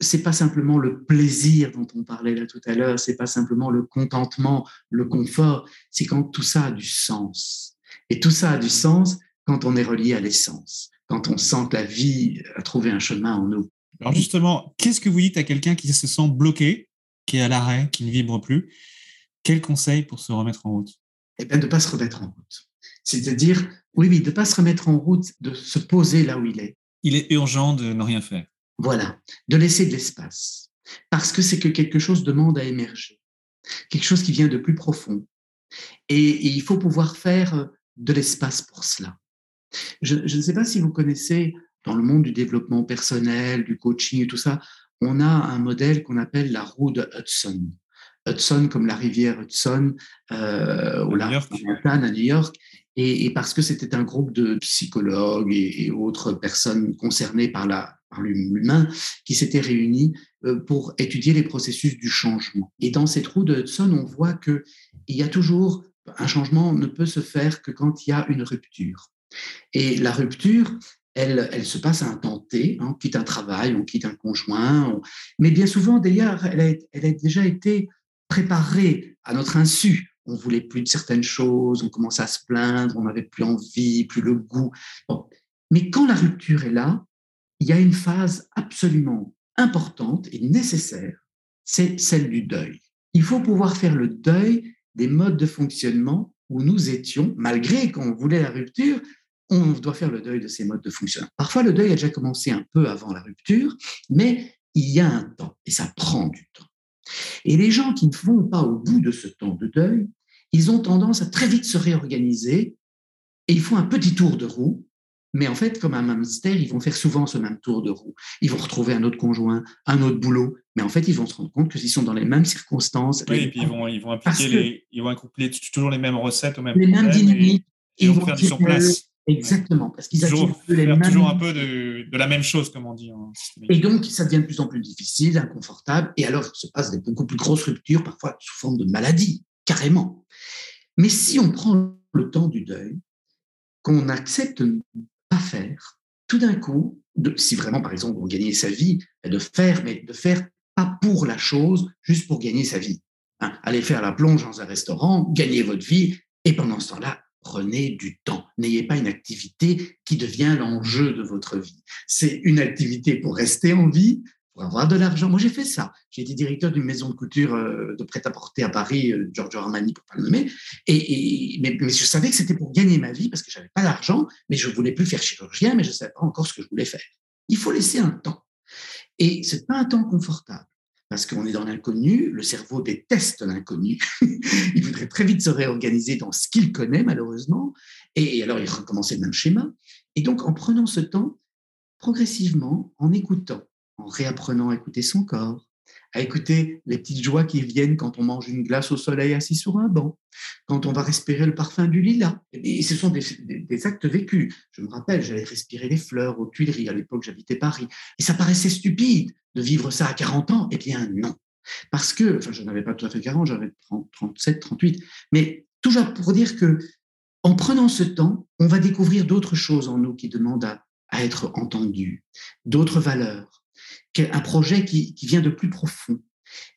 c'est pas simplement le plaisir dont on parlait là tout à l'heure, c'est pas simplement le contentement, le confort, c'est quand tout ça a du sens. Et tout ça a du sens quand on est relié à l'essence, quand on sent que la vie a trouvé un chemin en nous. Alors justement, qu'est-ce que vous dites à quelqu'un qui se sent bloqué, qui est à l'arrêt, qui ne vibre plus? Quel conseil pour se remettre en route? Eh bien, de ne pas se remettre en route. C'est-à-dire, oui, oui, de ne pas se remettre en route, de se poser là où il est. Il est urgent de ne rien faire. Voilà, de laisser de l'espace, parce que c'est que quelque chose demande à émerger, quelque chose qui vient de plus profond. Et, il faut pouvoir faire euh, de l'espace pour cela. Je, ne sais pas si vous connaissez, dans le monde du développement personnel, du coaching et tout ça, on a un modèle qu'on appelle la roue de Hudson. Hudson comme la rivière Hudson euh, au large à New York. Et, parce que c'était un groupe de psychologues et, autres personnes concernées par l'humain, qui s'étaient réunis euh, pour étudier les processus du changement. Et dans cette roue de Hudson, on voit qu'il y a toujours un changement ne peut se faire que quand il y a une rupture. Et la rupture, elle, se passe à un temps T, hein, on quitte un travail, on quitte un conjoint, mais bien souvent, d'ailleurs, elle a déjà été préparée à notre insu. On voulait plus de certaines choses, on commençait à se plaindre, on n'avait plus envie, plus le goût. Mais quand la rupture est là, il y a une phase absolument importante et nécessaire, c'est celle du deuil. Il faut pouvoir faire le deuil des modes de fonctionnement où nous étions, malgré qu'on voulait la rupture, on doit faire le deuil de ces modes de fonctionnement. Parfois, le deuil a déjà commencé un peu avant la rupture, mais il y a un temps et ça prend du temps. Et les gens qui ne vont pas au bout de ce temps de deuil, ils ont tendance à très vite se réorganiser et ils font un petit tour de roue mais en fait, comme un hamster, ils vont faire souvent ce même tour de roue. Ils vont retrouver un autre conjoint, un autre boulot, mais en fait, ils vont se rendre compte qu'ils sont dans les mêmes circonstances. Oui, et puis ils vont, ils vont appliquer les, ils vont accoupler toujours les mêmes recettes, aux mêmes les mêmes dynamiques. Ils, vont faire du sur place. Exactement, parce qu'ils toujours, les mêmes... toujours un peu de, de, la même chose, comme on dit. et donc, ça devient de plus en plus difficile, inconfortable, et alors il se passe des beaucoup plus grosses ruptures, parfois sous forme de maladie, carrément. Mais si on prend le temps du deuil, qu'on accepte pas faire, tout d'un coup, de, si vraiment, par exemple, on gagnait sa vie, de faire, mais de faire pas pour la chose, juste pour gagner sa vie. Hein, allez faire la plonge dans un restaurant, gagnez votre vie, et pendant ce temps-là, prenez du temps. N'ayez pas une activité qui devient l'enjeu de votre vie. C'est une activité pour rester en vie, pour avoir de l'argent. Moi, j'ai fait ça. J'ai été directeur d'une maison de couture euh, de prêt-à-porter à Paris, euh, Giorgio Armani, pour pas le nommer. Et, mais, je savais que c'était pour gagner ma vie parce que j'avais pas d'argent, mais je voulais plus faire chirurgien, mais je savais pas encore ce que je voulais faire. Il faut laisser un temps. Et c'est pas un temps confortable parce qu'on est dans l'inconnu, le cerveau déteste l'inconnu, il voudrait très vite se réorganiser dans ce qu'il connaît malheureusement, et alors il recommençait le même schéma. Et donc en prenant ce temps, progressivement, en écoutant, en réapprenant à écouter son corps, à écouter les petites joies qui viennent quand on mange une glace au soleil assis sur un banc, quand on va respirer le parfum du lilas. Et ce sont des, actes vécus. Je me rappelle, j'allais respirer les fleurs aux Tuileries. À l'époque, j'habitais Paris. Et ça paraissait stupide de vivre ça à 40 ans. Eh bien, non. Parce que, enfin, je n'avais pas tout à fait 40, j'avais 37, 38. Mais toujours pour dire que, en prenant ce temps, on va découvrir d'autres choses en nous qui demandent à, à être entendues, d'autres valeurs, un projet qui, vient de plus profond.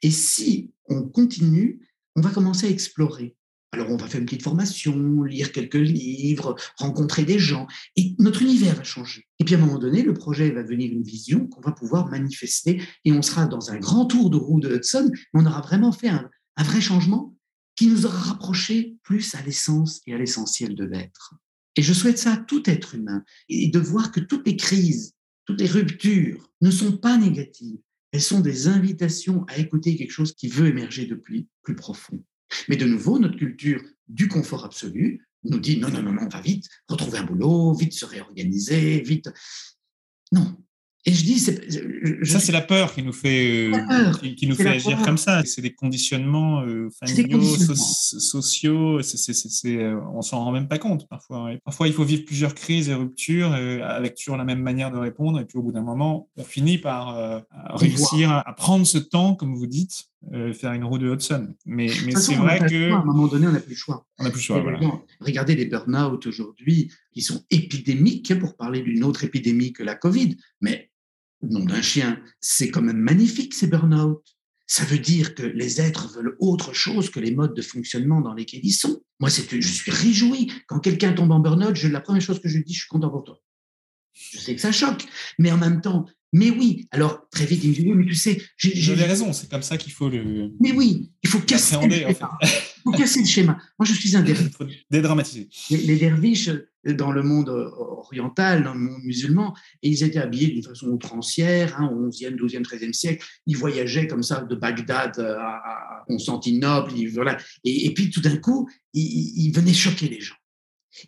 Et si on continue, on va commencer à explorer. Alors, on va faire une petite formation, lire quelques livres, rencontrer des gens, et notre univers va changer. Et puis, à un moment donné, le projet va devenir une vision qu'on va pouvoir manifester, et on sera dans un grand tour de roue de Hudson, mais on aura vraiment fait un, un vrai changement qui nous aura rapproché plus à l'essence et à l'essentiel de l'être. Et je souhaite ça à tout être humain, et de voir que toutes les crises toutes les ruptures ne sont pas négatives. Elles sont des invitations à écouter quelque chose qui veut émerger depuis plus profond. Mais de nouveau, notre culture du confort absolu nous dit non, non, non, non, on va vite retrouver un boulot, vite se réorganiser, vite. Non, et je dis, ça c'est la peur qui nous fait, euh, qui, nous fait agir comme ça. C'est des conditionnements euh, familiaux, sociaux. Euh, on s'en rend même pas compte parfois. parfois, il faut vivre plusieurs crises et ruptures avec toujours la même manière de répondre. Et puis au bout d'un moment, on finit par réussir à, prendre ce temps, comme vous dites, faire une roue de Hudson. Mais, mais c'est vrai que à un moment donné, on n'a plus le choix. On n'a plus le choix. Voilà. Regardez les burn-out aujourd'hui, qui sont épidémiques, pour parler d'une autre épidémie que la Covid. Mais nom d'un chien, c'est quand même magnifique ces burn-out. Ça veut dire que les êtres veulent autre chose que les modes de fonctionnement dans lesquels ils sont. Moi, je suis réjoui. Quand quelqu'un tombe en burn-out, la première chose que je dis, je suis content pour toi. Je sais que ça choque, mais en même temps, mais oui. Alors, très vite, il me dit, oui, mais tu sais, j'ai. raison, c'est comme ça qu'il faut le. Mais oui, il faut casser le schéma. Il faut casser le schéma. Moi, je suis un derviche. Dédramatiser. Les, les derviches, dans le monde euh, oriental, dans le monde musulman, et ils étaient habillés d'une façon outrancière, hein, au 11e, 12e, 13e siècle. Ils voyageaient comme ça de Bagdad euh, à, Constantinople. et, puis, tout d'un coup, ils, ils venaient choquer les gens.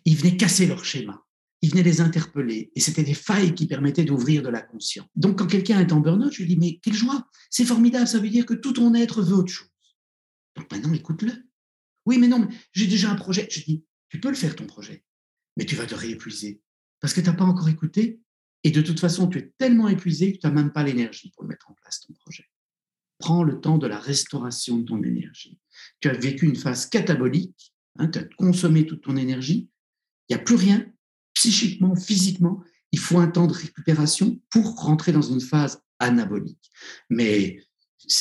Ils venaient casser leur schéma il venait les interpeller. Et c'était des failles qui permettaient d'ouvrir de la conscience. Donc, quand quelqu'un est en burn-out, je lui dis, mais quelle joie, c'est formidable, ça veut dire que tout ton être veut autre chose. Donc maintenant, écoute-le. Oui, mais non, j'ai déjà un projet. Je dis, tu peux le faire, ton projet, mais tu vas te réépuiser parce que tu n'as pas encore écouté. Et de toute façon, tu es tellement épuisé que tu n'as même pas l'énergie pour mettre en place, ton projet. Prends le temps de la restauration de ton énergie. Tu as vécu une phase catabolique, hein, tu as consommé toute ton énergie, il n'y a plus rien, psychiquement, physiquement, il faut un temps de récupération pour rentrer dans une phase anabolique. Mais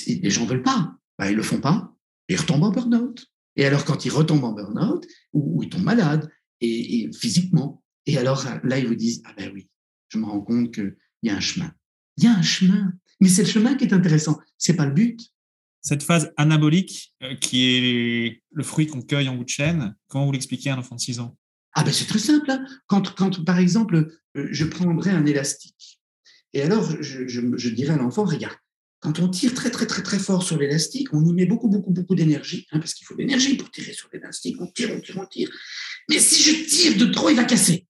les gens ne veulent pas, ben, ils ne le font pas, ils retombent en burn-out. Et alors, quand ils retombent en burn-out, ou, ils tombent malades, et, physiquement, et alors là, ils vous disent Ah ben oui, je me rends compte qu'il y a un chemin. Il y a un chemin. Mais c'est le chemin qui est intéressant, c'est pas le but. Cette phase anabolique, euh, qui est le fruit qu'on cueille en bout de chaîne, comment vous l'expliquez à un enfant de 6 ans? Ah ben c'est très simple. Hein. Quand, quand, par exemple, euh, je prendrais un élastique, et alors je, je, dirais à l'enfant, regarde, quand on tire très très très très fort sur l'élastique, on y met beaucoup beaucoup beaucoup d'énergie, hein, parce qu'il faut de l'énergie pour tirer sur l'élastique, on tire, on tire, on tire. Mais si je tire de trop, il va casser.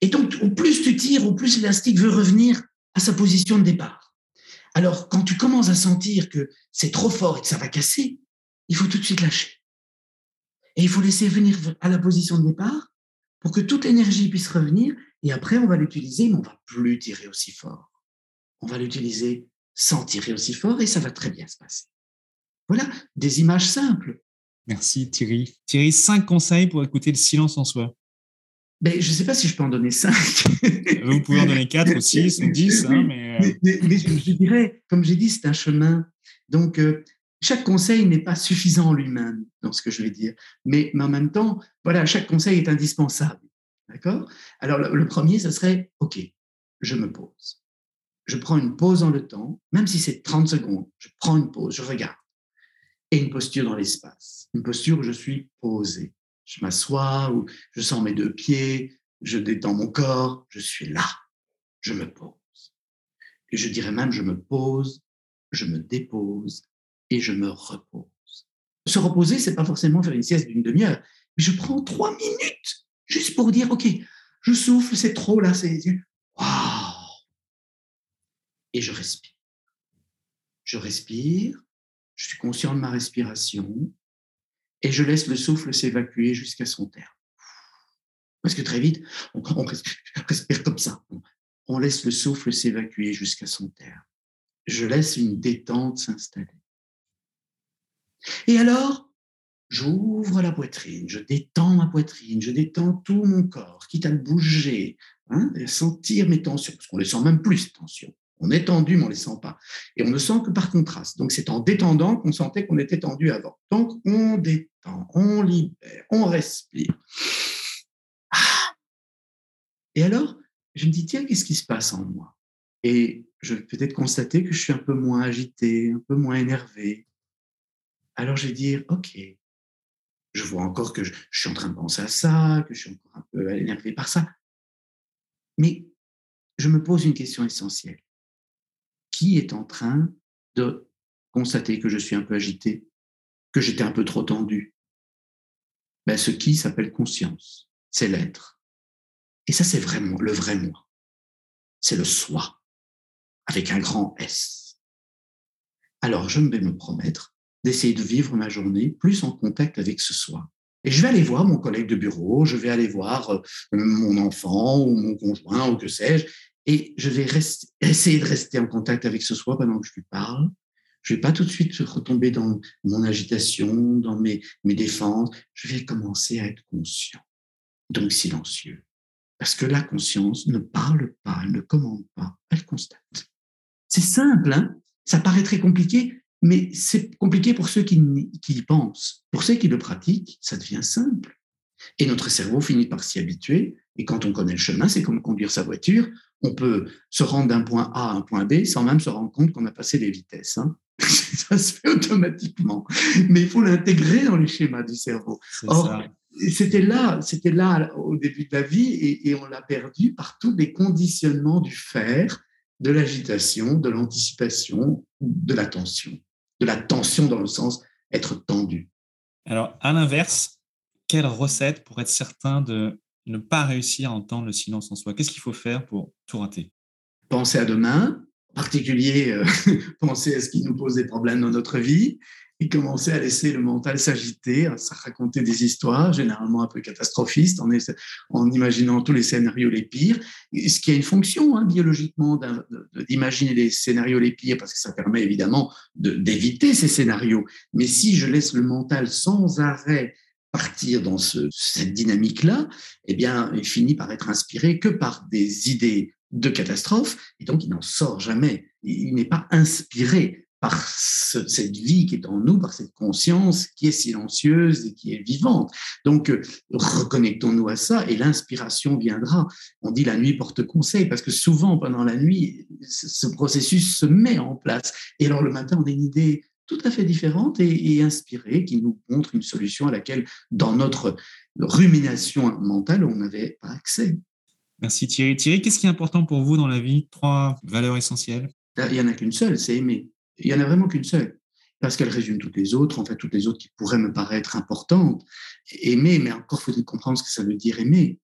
Et donc, au plus tu tires, au plus l'élastique veut revenir à sa position de départ. Alors, quand tu commences à sentir que c'est trop fort et que ça va casser, il faut tout de suite lâcher. Et il faut laisser venir à la position de départ pour que toute l'énergie puisse revenir. Et après, on va l'utiliser, mais on va plus tirer aussi fort. On va l'utiliser sans tirer aussi fort et ça va très bien se passer. Voilà, des images simples. Merci Thierry. Thierry, cinq conseils pour écouter le silence en soi. Ben, je ne sais pas si je peux en donner cinq. Vous pouvez en donner quatre ou six ou dix. Hein, mais... Euh. Mais, je, dirais, comme j'ai dit, c'est un chemin. Donc, euh, chaque conseil n'est pas suffisant en lui-même dans ce que je vais dire, mais, en même temps, voilà, chaque conseil est indispensable. D'accord? Alors, le, premier, ce serait, OK, je me pose. Je prends une pause dans le temps, même si c'est 30 secondes, je prends une pause, je regarde. Et une posture dans l'espace, une posture où je suis posé. Je m'assois, ou je sens mes deux pieds, je détends mon corps, je suis là, je me pose. Et je dirais même, je me pose, je me dépose et je me repose. Se reposer, c'est pas forcément faire une sieste d'une demi-heure, mais je prends trois minutes juste pour dire, OK, je souffle, c'est trop là, c'est... Waouh Et je respire. Je respire, je suis conscient de ma respiration et je laisse le souffle s'évacuer jusqu'à son terme. Parce que très vite, on, respire comme ça. On laisse le souffle s'évacuer jusqu'à son terme. Je laisse une détente s'installer. Et alors, j'ouvre la poitrine, je détends ma poitrine, je détends tout mon corps, quitte à le bouger, hein, sentir mes tensions, parce qu'on les sent même plus, ces tensions. On est tendu, mais on ne les sent pas. Et on ne sent que par contraste. Donc, c'est en détendant qu'on sentait qu'on était tendu avant. Donc, on détend, on libère, on respire. Ah Et alors, je me dis, tiens, qu'est-ce qui se passe en moi? Et je vais peut-être constater que je suis un peu moins agité, un peu moins énervé. Alors, je vais dire, OK, je vois encore que je, je suis en train de penser à ça, que je suis encore un peu énervé par ça. Mais je me pose une question essentielle qui est en train de constater que je suis un peu agité, que j'étais un peu trop tendu ben, Ce qui s'appelle conscience, c'est l'être. Et ça, c'est vraiment le vrai moi. C'est le soi, avec un grand S. Alors, je vais me promettre d'essayer de vivre ma journée plus en contact avec ce soi. Et je vais aller voir mon collègue de bureau, je vais aller voir euh, mon enfant ou mon conjoint ou que sais-je, et je vais essayer de rester en contact avec ce soi pendant que je lui parle. Je ne vais pas tout de suite retomber dans mon agitation, dans mes, défenses. Je vais commencer à être conscient, donc silencieux. Parce que la conscience ne parle pas, elle ne commande pas, elle constate. C'est simple, hein? Ça paraît très compliqué, mais c'est compliqué pour ceux qui y pensent. Pour ceux qui le pratiquent, ça devient simple. Et notre cerveau finit par s'y habituer. Et quand on connaît le chemin, c'est comme conduire sa voiture on peut se rendre d'un point A à un point B sans même se rendre compte qu'on a passé les vitesses. Hein. ça se fait automatiquement. Mais il faut l'intégrer dans les schémas du cerveau. Or, c'était là, c'était là au début de la vie et, et on l'a perdu par tous les conditionnements du faire, de l'agitation, de l'anticipation, de la tension. De la tension dans le sens être tendu. Alors, à l'inverse, quelle recette pour être certain de ne pas réussir à entendre le silence en soi. Qu'est-ce qu'il faut faire pour tout rater? Penser à demain, en particulier euh, penser à ce qui nous pose des problèmes dans notre vie et commencer à laisser le mental s'agiter, à raconter des histoires, généralement un peu catastrophistes, en, imaginant tous les scénarios les pires, ce qui a une fonction hein, biologiquement d'imaginer les scénarios les pires, parce que ça permet évidemment d'éviter ces scénarios. Mais si je laisse le mental sans arrêt partir dans cette dynamique-là, eh bien, il finit par être inspiré que par des idées de catastrophe, et donc il n'en sort jamais. Il n'est pas inspiré par cette vie qui est en nous, par cette conscience qui est silencieuse et qui est vivante. Donc, euh, reconnectons-nous à ça et l'inspiration viendra. On dit la nuit porte conseil parce que souvent, pendant la nuit, ce processus se met en place. Et alors, le matin, on a une idée tout à fait différente et, inspirée, qui nous montre une solution à laquelle, dans notre rumination mentale, on n'avait pas accès. Merci Thierry. Thierry, qu'est-ce qui est important pour vous dans la vie? Trois valeurs essentielles? Il n'y en a qu'une seule, c'est aimer. Il n'y en a vraiment qu'une seule. Parce qu'elle résume toutes les autres, en fait, toutes les autres qui pourraient me paraître importantes. Aimer, mais encore faut-il comprendre ce que ça veut dire aimer.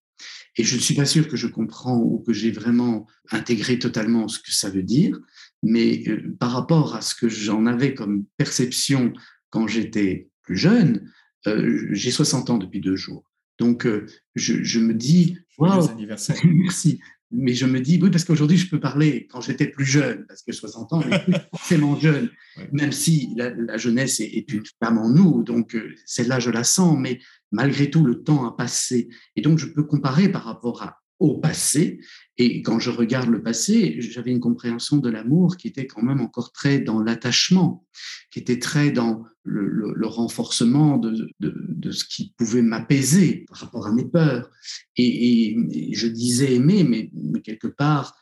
Et je ne suis pas sûr que je comprends ou que j'ai vraiment intégré totalement ce que ça veut dire, mais euh, par rapport à ce que j'en avais comme perception quand j'étais plus jeune, euh, j'ai 60 ans depuis deux jours. Donc, euh, je, me dis, wow, anniversaire. merci. Mais je me dis, oui, parce qu'aujourd'hui, je peux parler quand j'étais plus jeune, parce que 60 ans, n'est plus forcément jeune, même si la, jeunesse est, est, une femme en nous, donc celle-là, je la sens, mais malgré tout, le temps a passé. Et donc, je peux comparer par rapport à, au passé. Et quand je regarde le passé, j'avais une compréhension de l'amour qui était quand même encore très dans l'attachement, qui était très dans le, renforcement de, de, ce qui pouvait m'apaiser par rapport à mes peurs. Et, je disais aimer, mais, mais quelque part,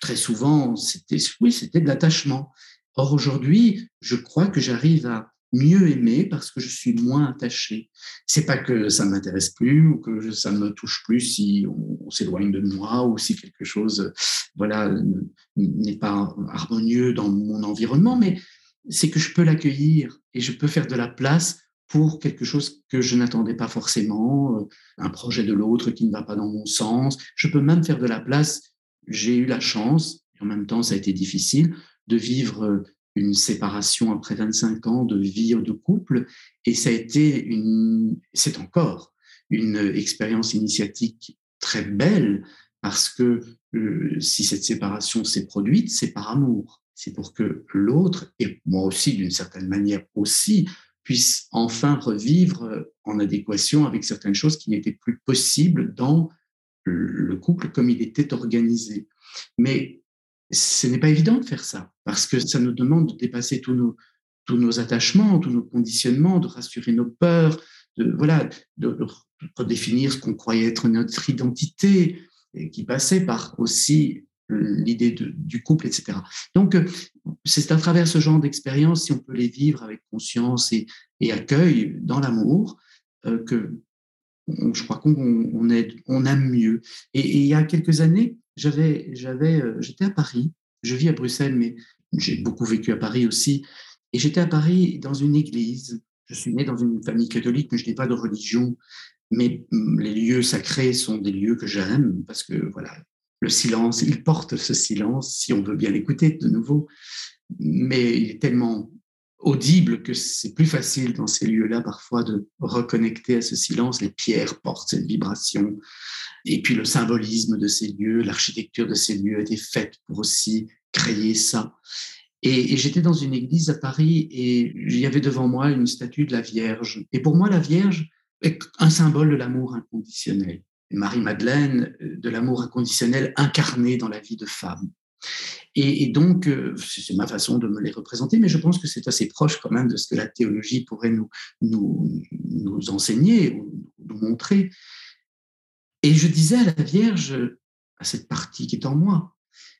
très souvent, c'était oui, c'était de l'attachement. Or aujourd'hui, je crois que j'arrive à mieux aimer parce que je suis moins attaché. C'est pas que ça ne m'intéresse plus ou que ça ne me touche plus si on, s'éloigne de moi ou si quelque chose voilà n'est pas harmonieux dans mon environnement, mais c'est que je peux l'accueillir et je peux faire de la place pour quelque chose que je n'attendais pas forcément, euh, un projet de l'autre qui ne va pas dans mon sens. Je peux même faire de la place. J'ai eu la chance, et en même temps ça a été difficile, de vivre euh, une séparation après 25 ans de vie de couple, et ça a été une, c'est encore une expérience initiatique très belle parce que euh, si cette séparation s'est produite, c'est par amour. C'est pour que l'autre, et moi aussi d'une certaine manière aussi, puisse enfin revivre en adéquation avec certaines choses qui n'étaient plus possibles dans le couple comme il était organisé. Mais ce n'est pas évident de faire ça, parce que ça nous demande de dépasser tous nos, attachements, tous nos conditionnements, de rassurer nos peurs, de, voilà, de, redéfinir ce qu'on croyait être notre identité, qui passait par aussi l'idée du couple, etc. Donc, c'est à travers ce genre d'expérience, si on peut les vivre avec conscience et, et accueil dans l'amour, euh, que je crois qu'on on, on aime mieux. Et, il y a quelques années, j'avais, j'avais, euh, j'étais à Paris. Je vis à Bruxelles, mais j'ai beaucoup vécu à Paris aussi. Et j'étais à Paris dans une église. Je suis né dans une famille catholique, mais je n'ai pas de religion. Mais mm, les lieux sacrés sont des lieux que j'aime parce que voilà, le silence, il porte ce silence si on veut bien l'écouter de nouveau. Mais il est tellement audible que c'est plus facile dans ces lieux-là parfois de reconnecter à ce silence. Les pierres portent cette vibration. Et puis le symbolisme de ces lieux, l'architecture de ces lieux a été faite pour aussi créer ça. Et, j'étais dans une église à Paris et il y avait devant moi une statue de la Vierge. Et pour moi, la Vierge est un symbole de l'amour inconditionnel. Marie-Madeleine, euh, de l'amour inconditionnel incarné dans la vie de femme. Et, donc, euh, c'est ma façon de me les représenter, mais je pense que c'est assez proche quand même de ce que la théologie pourrait nous, nous, enseigner ou nous montrer. Et je disais à la Vierge, à cette partie qui est en moi,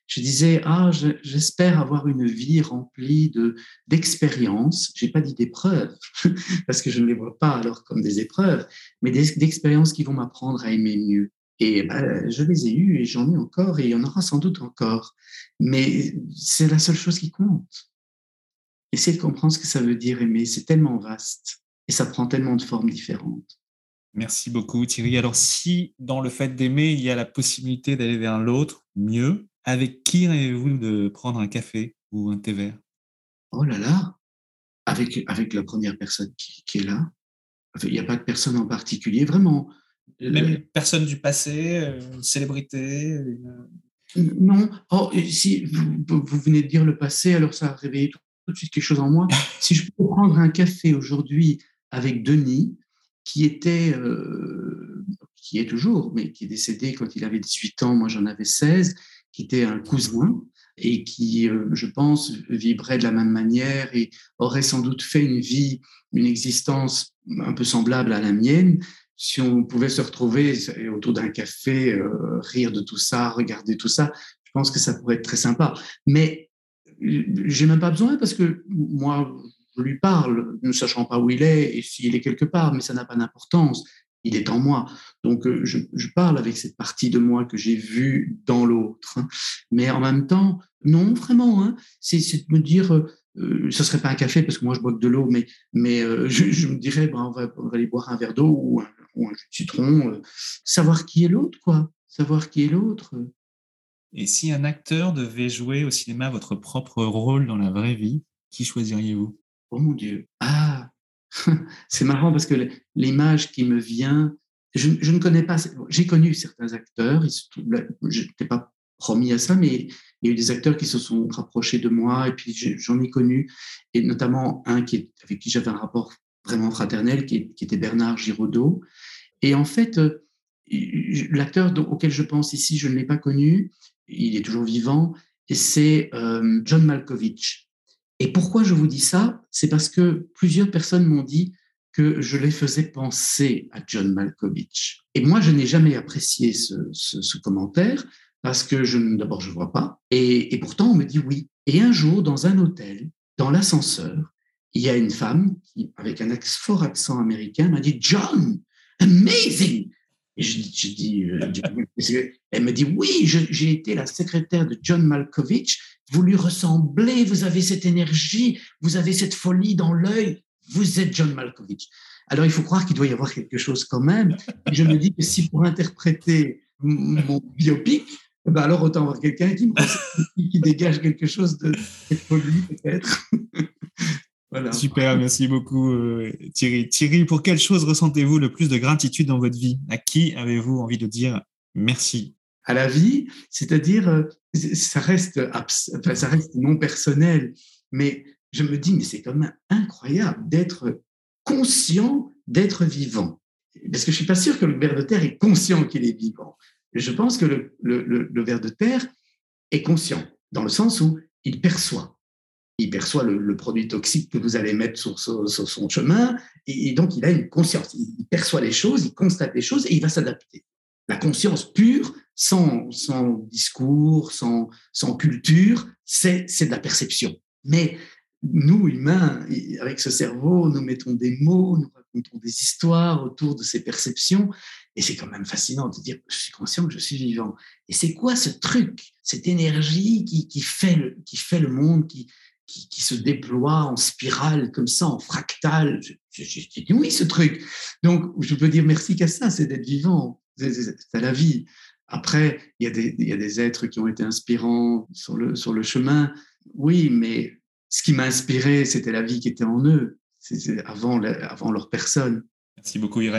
je disais ah j'espère avoir une vie remplie de d'expériences j'ai pas dit d'épreuves parce que je ne les vois pas alors comme des épreuves mais d'expériences qui vont m'apprendre à aimer mieux et ben, je les ai eues et j'en ai encore et il y en aura sans doute encore. Mais c'est la seule chose qui compte. Essayer de comprendre ce que ça veut dire aimer, c'est tellement vaste et ça prend tellement de formes différentes. Merci beaucoup Thierry. Alors si dans le fait d'aimer, il y a la possibilité d'aller vers l'autre, mieux, avec qui rêvez-vous de prendre un café ou un thé vert? Oh là là, avec, avec la première personne qui, qui est là. Il n'y a pas de personne en particulier, vraiment. Même une personne du passé, euh, une célébrité Non. Oh, si vous, vous, venez de dire le passé, alors ça a réveillé tout, de suite quelque chose en moi. si je peux prendre un café aujourd'hui avec Denis, qui était, euh, qui est toujours, mais qui est décédé quand il avait 18 ans, moi j'en avais 16, qui était un cousin et qui, euh, je pense, vibrait de la même manière et aurait sans doute fait une vie, une existence un peu semblable à la mienne, si on pouvait se retrouver autour d'un café, euh, rire de tout ça, regarder tout ça, je pense que ça pourrait être très sympa. Mais j'ai même pas besoin parce que moi, je lui parle, ne sachant pas où il est et s'il est quelque part, mais ça n'a pas d'importance. Il est en moi. Donc, euh, je, parle avec cette partie de moi que j'ai vue dans l'autre. Hein. Mais en même temps, non, vraiment, hein, c'est de me dire, euh, euh, ce serait pas un café parce que moi je bois de l'eau, mais, mais je, me dirais, ben, on, va, on, va, aller boire un verre d'eau ou un, ou un jus de citron, euh, savoir qui est l'autre, quoi. Savoir qui est l'autre. Et si un acteur devait jouer au cinéma votre propre rôle dans la vraie vie, qui choisiriez-vous? Oh mon Dieu. Ah, c'est marrant parce que l'image qui me vient, je, ne connais pas, j'ai connu certains acteurs, je n'étais pas promis à ça, mais il y a eu des acteurs qui se sont rapprochés de moi et puis j'en ai connu, et notamment un qui avec qui j'avais un rapport vraiment fraternel, qui, était Bernard Giraudot. Et en fait, euh, l'acteur auquel je pense ici, je ne l'ai pas connu, il est toujours vivant, et c'est euh, John Malkovich. Et pourquoi je vous dis ça? C'est parce que plusieurs personnes m'ont dit que je les faisais penser à John Malkovich. Et moi, je n'ai jamais apprécié ce, commentaire parce que d'abord je vois pas, et, pourtant on me dit oui. Et un jour, dans un hôtel, dans l'ascenseur, il y a une femme qui, avec un fort accent américain, m'a dit John, amazing. Et je, je dis, euh, elle me dit oui, j'ai été la secrétaire de John Malkovich. Vous lui ressemblez, vous avez cette énergie, vous avez cette folie dans l'œil. Vous êtes John Malkovich. Alors il faut croire qu'il doit y avoir quelque chose quand même. Je me dis que si pour interpréter mon biopic, ben alors autant avoir quelqu'un qui, qui dégage quelque chose de, de folie peut-être. Super, merci beaucoup euh, Thierry. Thierry, pour quelle chose ressentez-vous le plus de gratitude dans votre vie? À qui avez-vous envie de dire merci? À la vie, c'est-à-dire, euh, ça reste, enfin, ça reste non personnel, mais je me dis, mais c'est quand même incroyable d'être conscient d'être vivant. Parce que je suis pas sûr que le ver de terre est conscient qu'il est vivant. Je pense que le, ver de terre est conscient, dans le sens où il perçoit il perçoit le, produit toxique que vous allez mettre sur, son chemin, et, donc il a une conscience. Il, perçoit les choses, il constate les choses et il va s'adapter. La conscience pure, sans, sans discours, sans, sans culture, c'est de la perception. Mais nous, humains, avec ce cerveau, nous mettons des mots, nous racontons des histoires autour de ces perceptions, et c'est quand même fascinant de dire, je suis conscient que je suis vivant. Et c'est quoi ce truc, cette énergie qui, fait, le, qui fait le monde, qui, qui, se déploie en spirale comme ça, en fractal? J'ai dit oui, ce truc. Donc, je peux dire merci qu'à ça, c'est d'être vivant, c'est la vie. Après, il y, a des, il y, a des, êtres qui ont été inspirants sur le, sur le chemin. Oui, mais ce qui m'a inspiré, c'était la vie qui était en eux, avant, avant leur personne. Merci beaucoup. Il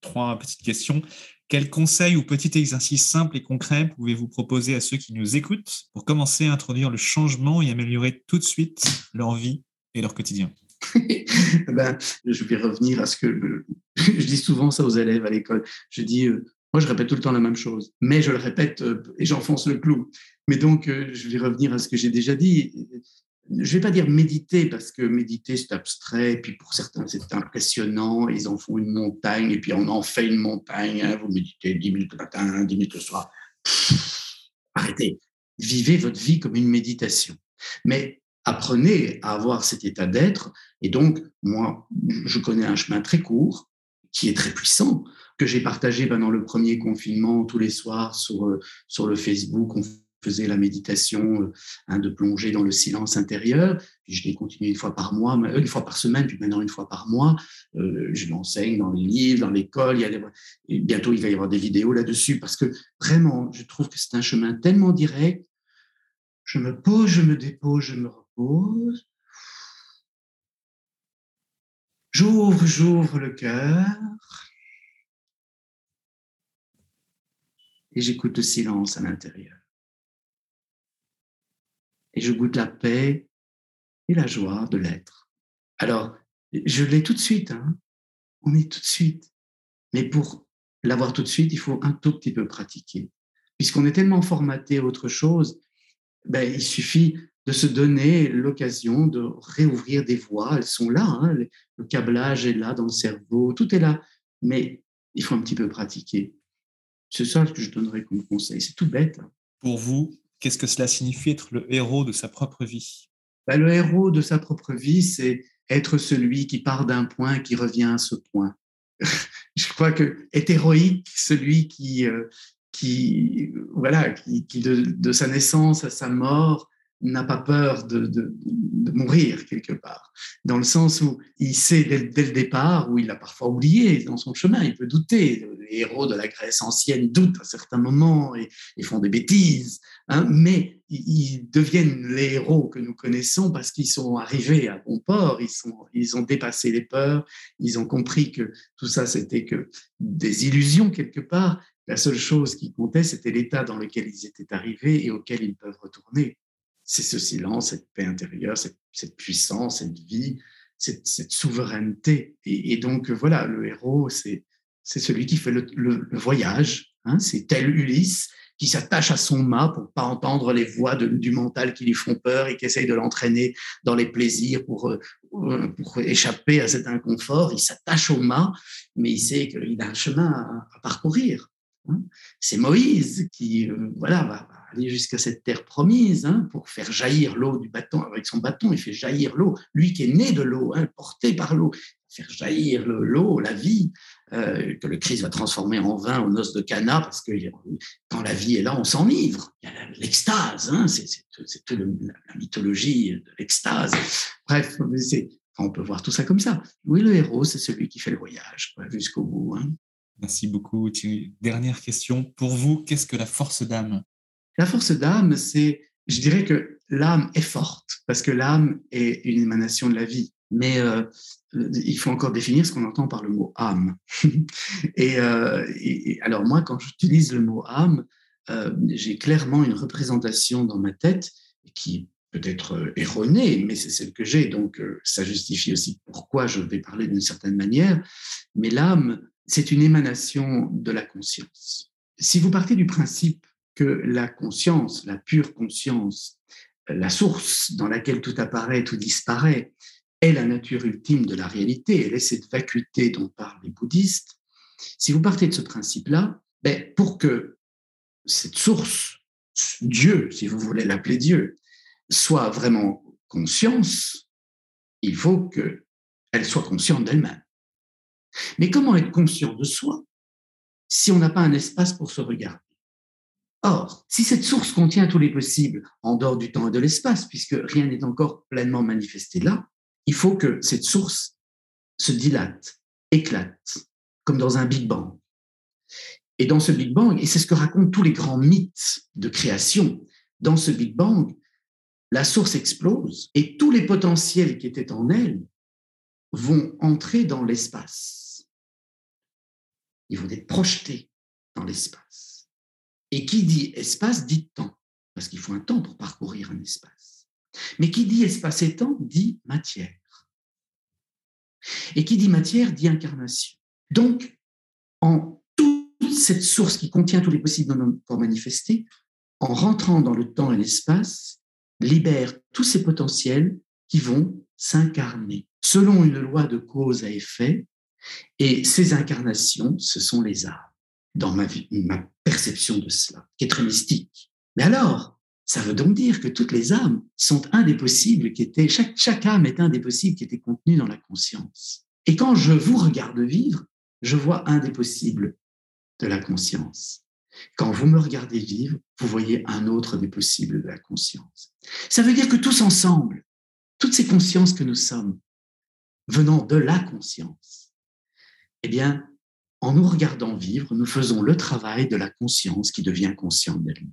trois petites questions. Quels conseils ou petits exercices simples et concrets pouvez-vous proposer à ceux qui nous écoutent pour commencer à introduire le changement et améliorer tout de suite leur vie et leur quotidien? Ben, Je vais revenir à ce que je dis souvent ça aux élèves à l'école. Je dis, euh, moi je répète tout le temps la même chose, mais je le répète euh, et j'enfonce le clou. Mais donc, euh, je vais revenir à ce que j'ai déjà dit je ne vais pas dire méditer parce que méditer c'est abstrait, et puis pour certains c'est impressionnant, ils en font une montagne, et puis on en fait une montagne, hein. vous méditez 10 minutes le matin, 10 minutes le soir. arrêtez, vivez votre vie comme une méditation. Mais apprenez à avoir cet état d'être, et donc moi je connais un chemin très court qui est très puissant, que j'ai partagé pendant le premier confinement tous les soirs sur, euh, sur le Facebook. Faisais la méditation euh, hein, de plonger dans le silence intérieur. Puis je l'ai continué une fois par mois, une fois par semaine, puis maintenant une fois par mois. Euh, je l'enseigne dans les livres, dans l'école. Il y a bientôt, il va y avoir des vidéos là-dessus parce que vraiment, je trouve que c'est un chemin tellement direct. Je me pose, je me dépose, je me repose. J'ouvre, j'ouvre le cœur. Et j'écoute le silence à l'intérieur et je goûte la paix et la joie de l'être. Alors, je l'ai tout de suite, hein. on est tout de suite. Mais pour l'avoir tout de suite, il faut un tout petit peu pratiquer. Puisqu'on est tellement formaté à autre chose, ben, il suffit de se donner l'occasion de réouvrir des voies. Elles sont là, hein. le câblage est là dans le cerveau, tout est là. Mais il faut un petit peu pratiquer. C'est ça que je donnerais comme conseil. C'est tout bête. Hein. Pour vous, Qu'est-ce que cela signifie être le héros de sa propre vie? Ben, Le héros de sa propre vie, c'est être celui qui part d'un point qui revient à ce point. Je crois que est héroïque celui qui, euh, qui voilà, qui, de, sa naissance à sa mort n'a pas peur de, de, mourir quelque part, dans le sens où il sait dès, le départ, où il a parfois oublié dans son chemin, il peut douter. Les héros de la Grèce ancienne doutent à certains moments et, et font des bêtises, hein, mais ils deviennent les héros que nous connaissons parce qu'ils sont arrivés à bon port, ils, sont, ils ont dépassé les peurs, ils ont compris que tout ça c'était que des illusions quelque part. La seule chose qui comptait, c'était l'état dans lequel ils étaient arrivés et auquel ils peuvent retourner c'est ce silence, cette paix intérieure, cette, puissance, cette vie, cette, souveraineté. Et, donc, voilà, le héros, c'est celui qui fait le, voyage. Hein, c'est tel Ulysse qui s'attache à son mât pour pas entendre les voix du mental qui lui font peur et qui essaye de l'entraîner dans les plaisirs pour, euh, pour échapper à cet inconfort. Il s'attache au mât, mais il sait qu'il a un chemin à, parcourir. Hein. C'est Moïse qui euh, voilà, va, aller jusqu'à cette terre promise hein, pour faire jaillir l'eau du bâton. Avec son bâton, il fait jaillir l'eau. Lui qui est né de l'eau, hein, porté par l'eau, faire jaillir l'eau, la vie, euh, que le Christ va transformer en vin aux noces de Cana, parce que quand la vie est là, on s'enivre. Il y a l'extase, c'est toute la mythologie de l'extase. Bref, on peut voir tout ça comme ça. Oui, le héros, c'est celui qui fait le voyage jusqu'au bout. Merci beaucoup. Dernière question. Pour vous, qu'est-ce que la force d'âme? La force d'âme, c'est, je dirais que l'âme est forte parce que l'âme est une émanation de la vie. Mais euh, il faut encore définir ce qu'on entend par le mot âme. Euh, et, alors moi, quand j'utilise le mot âme, euh, j'ai clairement une représentation dans ma tête qui peut être erronée, mais c'est celle que j'ai, donc ça justifie aussi pourquoi je vais parler d'une certaine manière. Mais l'âme, c'est une émanation de la conscience. Si vous partez du principe que la conscience, la pure conscience, la source dans laquelle tout apparaît, tout disparaît, est la nature ultime de la réalité, elle est cette vacuité dont parlent les bouddhistes, si vous partez de ce principe-là, ben, pour que cette source, Dieu, si vous voulez l'appeler Dieu, soit vraiment conscience, il faut qu'elle soit consciente d'elle-même. Mais comment être conscient de soi si on n'a pas un espace pour se regarder? Or, si cette source contient tous les possibles en dehors du temps et de l'espace, puisque rien n'est encore pleinement manifesté là, il faut que cette source se dilate, éclate, comme dans un Big Bang. Et dans ce Big Bang, et c'est ce que racontent tous les grands mythes de création, dans ce Big Bang, la source explose et tous les potentiels qui étaient en elle vont entrer dans l'espace. Ils vont être projetés dans l'espace. Et qui dit espace dit temps, parce qu'il faut un temps pour parcourir un espace. Mais qui dit espace et temps dit matière. Et qui dit matière dit incarnation. Donc, en toute cette source qui contient tous les possibles pour manifester, en rentrant dans le temps et l'espace, libère tous ces potentiels qui vont s'incarner selon une loi de cause à effet. Et ces incarnations, ce sont les âmes, dans ma, perception de cela, qui est très mystique. Mais alors, ça veut donc dire que toutes les âmes sont un des possibles qui étaient, chaque, chaque âme est un des possibles qui était contenu dans la conscience. Et quand je vous regarde vivre, je vois un des possibles de la conscience. Quand vous me regardez vivre, vous voyez un autre des possibles de la conscience. Ça veut dire que tous ensemble, toutes ces consciences que nous sommes, venant de la conscience, eh bien, en nous regardant vivre, nous faisons le travail de la conscience qui devient consciente d'elle-même.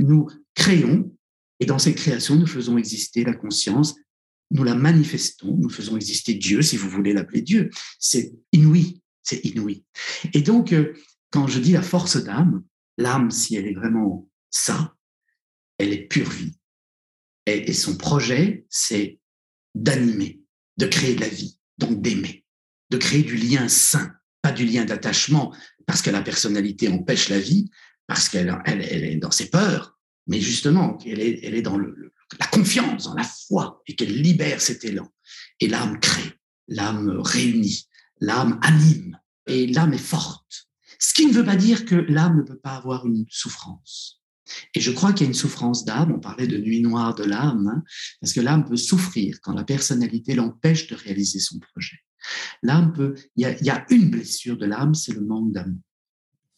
Nous créons, et dans cette création, nous faisons exister la conscience, nous la manifestons, nous faisons exister Dieu, si vous voulez l'appeler Dieu. C'est inouï, c'est inouï. Et donc, euh, quand je dis la force d'âme, l'âme, si elle est vraiment ça, elle est pure vie. Et, et son projet, c'est d'animer, de créer de la vie, donc d'aimer, de créer du lien sain, pas du lien d'attachement, parce que la personnalité empêche la vie, parce qu'elle elle, est dans ses peurs, mais justement, elle est, dans la confiance, dans la foi, et qu'elle libère cet élan. Et l'âme crée, l'âme réunit, l'âme anime, et l'âme est forte. Ce qui ne veut pas dire que l'âme ne peut pas avoir une souffrance. Et je crois qu'il y a une souffrance d'âme, on parlait de nuit noire de l'âme, hein, parce que l'âme peut souffrir quand la personnalité l'empêche de réaliser son projet. L'âme peut, il y, a, il y a une blessure de l'âme, c'est le manque d'amour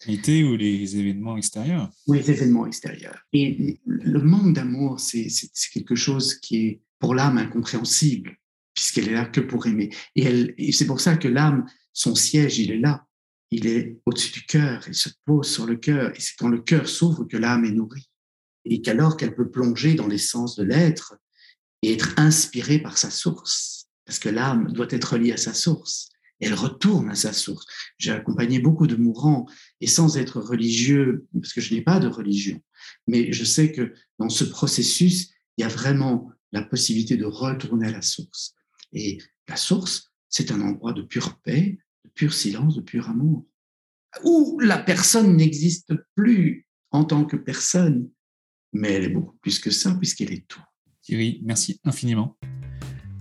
ou les événements extérieurs? Oui, les événements extérieurs. Et le manque d'amour, c'est quelque chose qui est pour l'âme incompréhensible, puisqu'elle est là que pour aimer. Et, et c'est pour ça que l'âme, son siège, il est là. Il est au-dessus du cœur, il se pose sur le cœur. Et c'est quand le cœur s'ouvre que l'âme est nourrie. Et qu'alors qu'elle peut plonger dans l'essence de l'être et être inspirée par sa source. Parce que l'âme doit être reliée à sa source elle retourne à sa source. J'ai accompagné beaucoup de mourants et sans être religieux, parce que je n'ai pas de religion, mais je sais que dans ce processus, il y a vraiment la possibilité de retourner à la source. Et la source, c'est un endroit de pure paix, de pur silence, de pur amour, où la personne n'existe plus en tant que personne, mais elle est beaucoup plus que ça, puisqu'elle est tout. Thierry, merci infiniment.